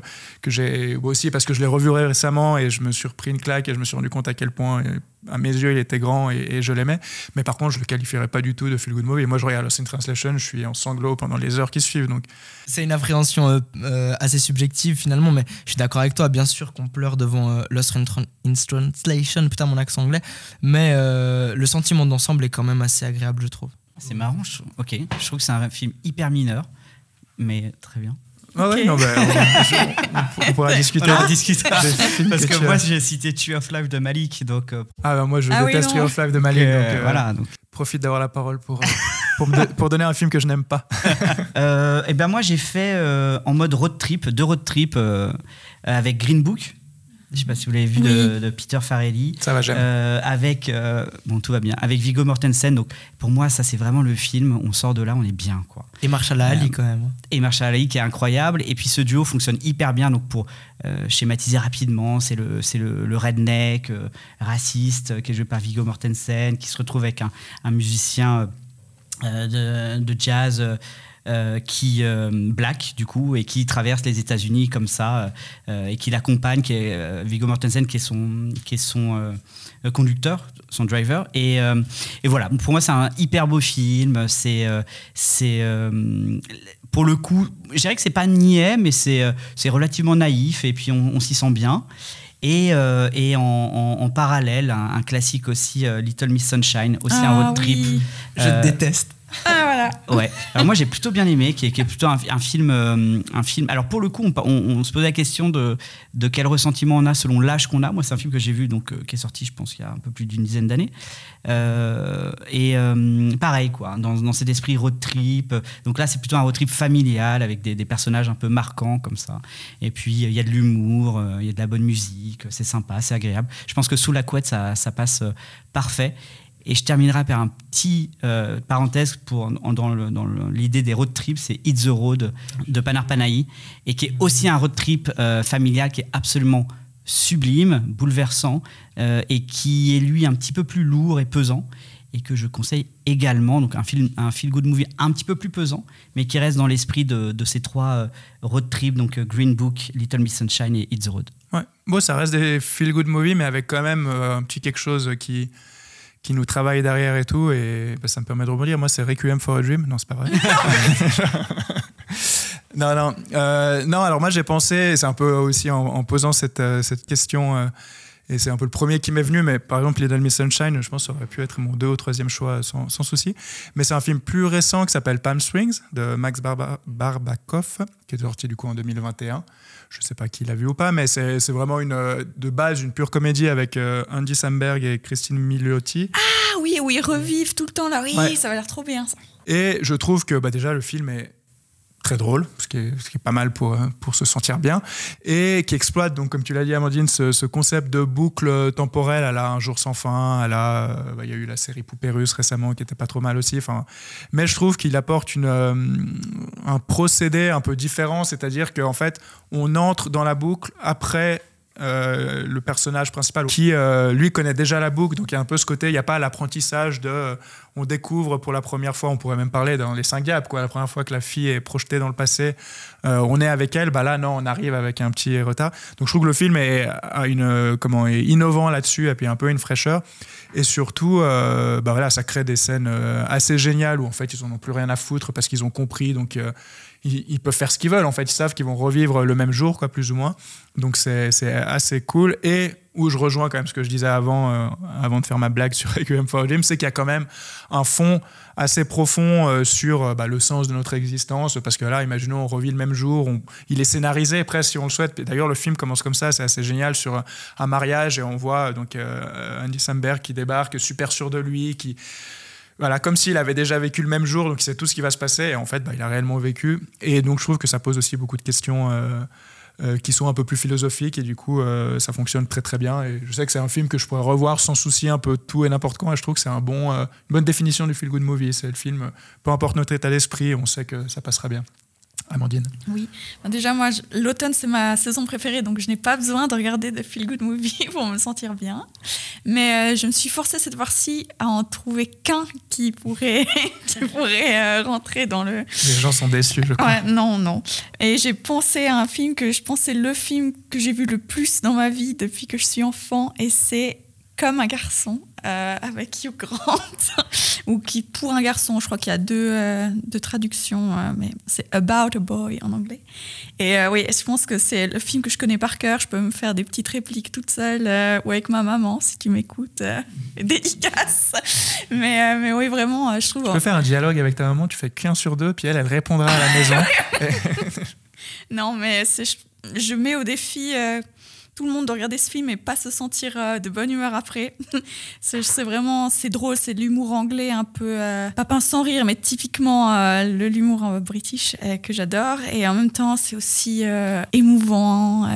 Speaker 1: que j'ai moi aussi parce que je l'ai revu récemment et je me suis repris une claque et je me suis rendu compte à quel point, à mes yeux, il était grand et, et je l'aimais. Mais par contre, je le qualifierais pas du tout de feel good movie. Et moi, je regarde Lost in Translation, je suis en sanglots pendant les heures qui suivent. Donc,
Speaker 3: C'est une appréhension euh, euh, assez subjective finalement, mais je suis d'accord avec toi. Bien sûr qu'on pleure devant euh, Lost in, Tran- in Translation, putain mon accent anglais, mais euh, le sentiment d'ensemble est quand même assez agréable, je trouve.
Speaker 2: C'est marrant, je... ok. Je trouve que c'est un film hyper mineur, mais très bien.
Speaker 1: Ah ouais,
Speaker 2: Ok.
Speaker 1: non, bah, on, je- on pourra discuter.
Speaker 2: On
Speaker 1: films
Speaker 2: Parce que, moi, j'ai cité Tree of Life de Malik, donc. euh,
Speaker 1: Ah bah, moi je
Speaker 2: Ah oui,
Speaker 1: déteste
Speaker 2: non.
Speaker 1: Tree of Life de Malik.
Speaker 2: Donc,
Speaker 1: donc,
Speaker 2: euh,
Speaker 1: euh,
Speaker 2: voilà, donc.
Speaker 1: Profite d'avoir la parole pour, euh, pour, me pour donner un film que je n'aime pas.
Speaker 2: Euh, et ben moi j'ai fait euh, en mode road trip, deux road trip euh, avec Green Book. Je sais pas si vous l'avez vu de, de Peter Farrelly.
Speaker 1: Ça va, j'aime.
Speaker 2: Euh, avec euh, bon tout va bien. Avec Viggo Mortensen. Donc pour moi ça c'est vraiment le film. On sort de là, on est bien quoi.
Speaker 3: Et Marshall Ali
Speaker 2: Euh,
Speaker 3: quand même. hein.
Speaker 2: Et Marshall Ali qui est incroyable. Et puis ce duo fonctionne hyper bien. Donc pour euh, schématiser rapidement, c'est le, c'est le, le redneck euh, raciste euh, qui est joué par Viggo Mortensen, qui se retrouve avec un, un musicien euh, de, de jazz. Euh, qui euh, black du coup et qui traverse les États-Unis comme ça euh, et qui l'accompagne qui est Viggo Mortensen qui est son qui est son conducteur son driver et, et voilà pour moi c'est un hyper beau film c'est c'est pour le coup je dirais que c'est pas niais mais c'est c'est relativement naïf et puis on, on s'y sent bien et, euh, et en, en- en parallèle, un, un classique aussi, euh, Little Miss Sunshine, aussi un
Speaker 8: Ah
Speaker 2: road trip.
Speaker 8: oui.
Speaker 3: Je
Speaker 2: Euh,
Speaker 3: déteste.
Speaker 8: Ah voilà.
Speaker 2: Ouais. Moi j'ai plutôt bien aimé, qui est, plutôt un, film, euh, un film. Alors pour le coup, on, se pose la question de, de quel ressentiment on a selon l'âge qu'on a. Moi c'est un film que j'ai vu donc euh, qui est sorti, je pense, il y a un peu plus d'une dizaine d'années. Euh, et pareil quoi, dans, dans cet esprit road trip. Donc là c'est plutôt un road trip familial avec des, des personnages un peu marquants comme ça. Et puis il y a de l'humour, il y a de la bonne musique, c'est sympa, c'est agréable. Je pense que sous la couette ça, ça passe parfait. Et je terminerai par un petit euh, parenthèse pour, dans l'idée des road trips, c'est Hit the Road de Panar Panahi, et qui est aussi un road trip euh, familial qui est absolument sublime, bouleversant, euh, et qui est lui un petit peu plus lourd et pesant, et que je conseille également. Donc un film, un feel good movie un petit peu plus pesant, mais qui reste dans l'esprit de, ces trois road trips, donc Green Book, Little Miss Sunshine et Hit the Road.
Speaker 1: Ouais. Bon, ça reste des feel good movies, mais avec quand même un petit quelque chose qui, qui nous travaille derrière et tout. Et bah, ça me permet de rebondir. Moi, c'est Requiem for a Dream. Non, c'est pas vrai. non, non. Euh, non, alors moi, j'ai pensé, c'est un peu aussi en, en posant cette, euh, cette question. Et c'est un peu le premier qui m'est venu, mais par exemple, Little Miss Sunshine, je pense que ça aurait pu être mon deux ou troisième choix sans, sans souci. Mais c'est un film plus récent qui s'appelle Palm Springs de Max Barba- Barbakoff, qui est sorti du coup en 2021. Je ne sais pas qui l'a vu ou pas, mais c'est vraiment une, euh, de base une pure comédie avec euh, Andy Samberg et Christine Milioti.
Speaker 8: Ah oui, oui, ils revivent tout le temps là. Oui,
Speaker 1: Ouais.
Speaker 8: ça va l'air trop bien ça.
Speaker 1: Et je trouve que bah, déjà le film est très drôle, ce qui est, pas mal pour, pour se sentir bien, et qui exploite, donc, comme tu l'as dit Amandine, ce, ce concept de boucle temporelle. Elle a Un jour sans fin, elle a, euh, bah, il y a eu la série Poupée russe récemment qui était pas trop mal aussi. Mais je trouve qu'il apporte une, euh, un procédé un peu différent, c'est-à-dire qu'en fait, on entre dans la boucle après euh, le personnage principal qui euh, lui connaît déjà la boucle. Donc il y a un peu ce côté il n'y a pas l'apprentissage de euh, on découvre pour la première fois on pourrait même parler dans les cinq gaps quoi. La première fois que la fille est projetée dans le passé on est avec elle bah là non on arrive avec un petit retard. Donc je trouve que le film est, une, comment, est innovant là-dessus et puis un peu une fraîcheur. Et surtout bah voilà ça crée des scènes assez géniales où en fait ils en ont plus rien à foutre parce qu'ils ont compris. Donc ils, peuvent faire ce qu'ils veulent en fait. Ils savent qu'ils vont revivre le même jour quoi plus ou moins. Donc c'est assez cool. Et où je rejoins quand même ce que je disais avant euh, avant de faire ma blague sur Requiem for Dream c'est qu'il y a quand même un fond assez profond euh, sur euh, bah, le sens de notre existence. Parce que là imaginons on revit le même jour il est scénarisé presque si on le souhaite. D'ailleurs le film commence comme ça c'est assez génial sur un mariage et on voit donc Andy Samberg qui débarque super sûr de lui qui voilà, comme s'il avait déjà vécu le même jour, donc il sait tout ce qui va se passer, et en fait, bah, il a réellement vécu. Et donc, je trouve que ça pose aussi beaucoup de questions euh, euh, qui sont un peu plus philosophiques, et du coup, euh, ça fonctionne très très bien. Et je sais que c'est un film que je pourrais revoir sans souci un peu tout et n'importe quand, et je trouve que c'est une bonne définition du feel good movie. C'est le film, peu importe notre état d'esprit, on sait que ça passera bien. Amandine.
Speaker 8: Oui. Ben déjà, moi, l'automne, c'est ma saison préférée, donc je n'ai pas besoin de regarder de feel good movie pour me sentir bien. Mais euh, je me suis forcée cette fois-ci à en trouver qu'un qui pourrait, qui pourrait euh, rentrer dans le.
Speaker 1: Les gens sont déçus, je crois.
Speaker 8: Ouais, non, non. Et j'ai pensé à un film que je pense c'est le film que j'ai vu le plus dans ma vie depuis que je suis enfant, et c'est comme un garçon euh, avec Hugh Grant, ou qui pour un garçon, je crois qu'il y a deux, euh, deux traductions, euh, mais c'est About a Boy en anglais. Et euh, oui, je pense que c'est le film que je connais par cœur. Je peux me faire des petites répliques toute seule ou avec ma maman si tu m'écoutes. Dédicace. Mais, mais oui, vraiment, je trouve.
Speaker 1: Tu peux faire un dialogue avec ta maman, tu fais qu'un sur deux, puis elle, elle répondra à la maison.
Speaker 8: Non, mais je, je mets au défi tout le monde de regarder ce film et pas se sentir euh, de bonne humeur après. c'est vraiment, c'est drôle, c'est de l'humour anglais un peu, euh, pas pince sans rire, mais typiquement euh, le l'humour euh, british euh, que j'adore. Et en même temps, c'est aussi émouvant.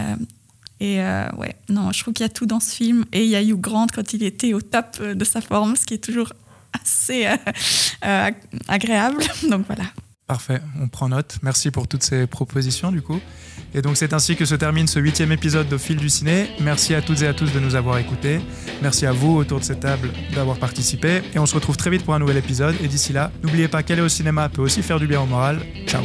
Speaker 8: et ouais, non, je trouve qu'il y a tout dans ce film. Et il y a Hugh Grant quand il était au top de sa forme, ce qui est toujours assez agréable. Donc voilà.
Speaker 1: Parfait, on prend note. Merci pour toutes ces propositions du coup. Et donc c'est ainsi que se termine ce huitième épisode de Fil du Ciné. Merci à toutes et à tous de nous avoir écoutés. Merci à vous autour de cette table d'avoir participé. Et on se retrouve très vite pour un nouvel épisode. Et d'ici là, n'oubliez pas qu'aller au cinéma peut aussi faire du bien au moral. Ciao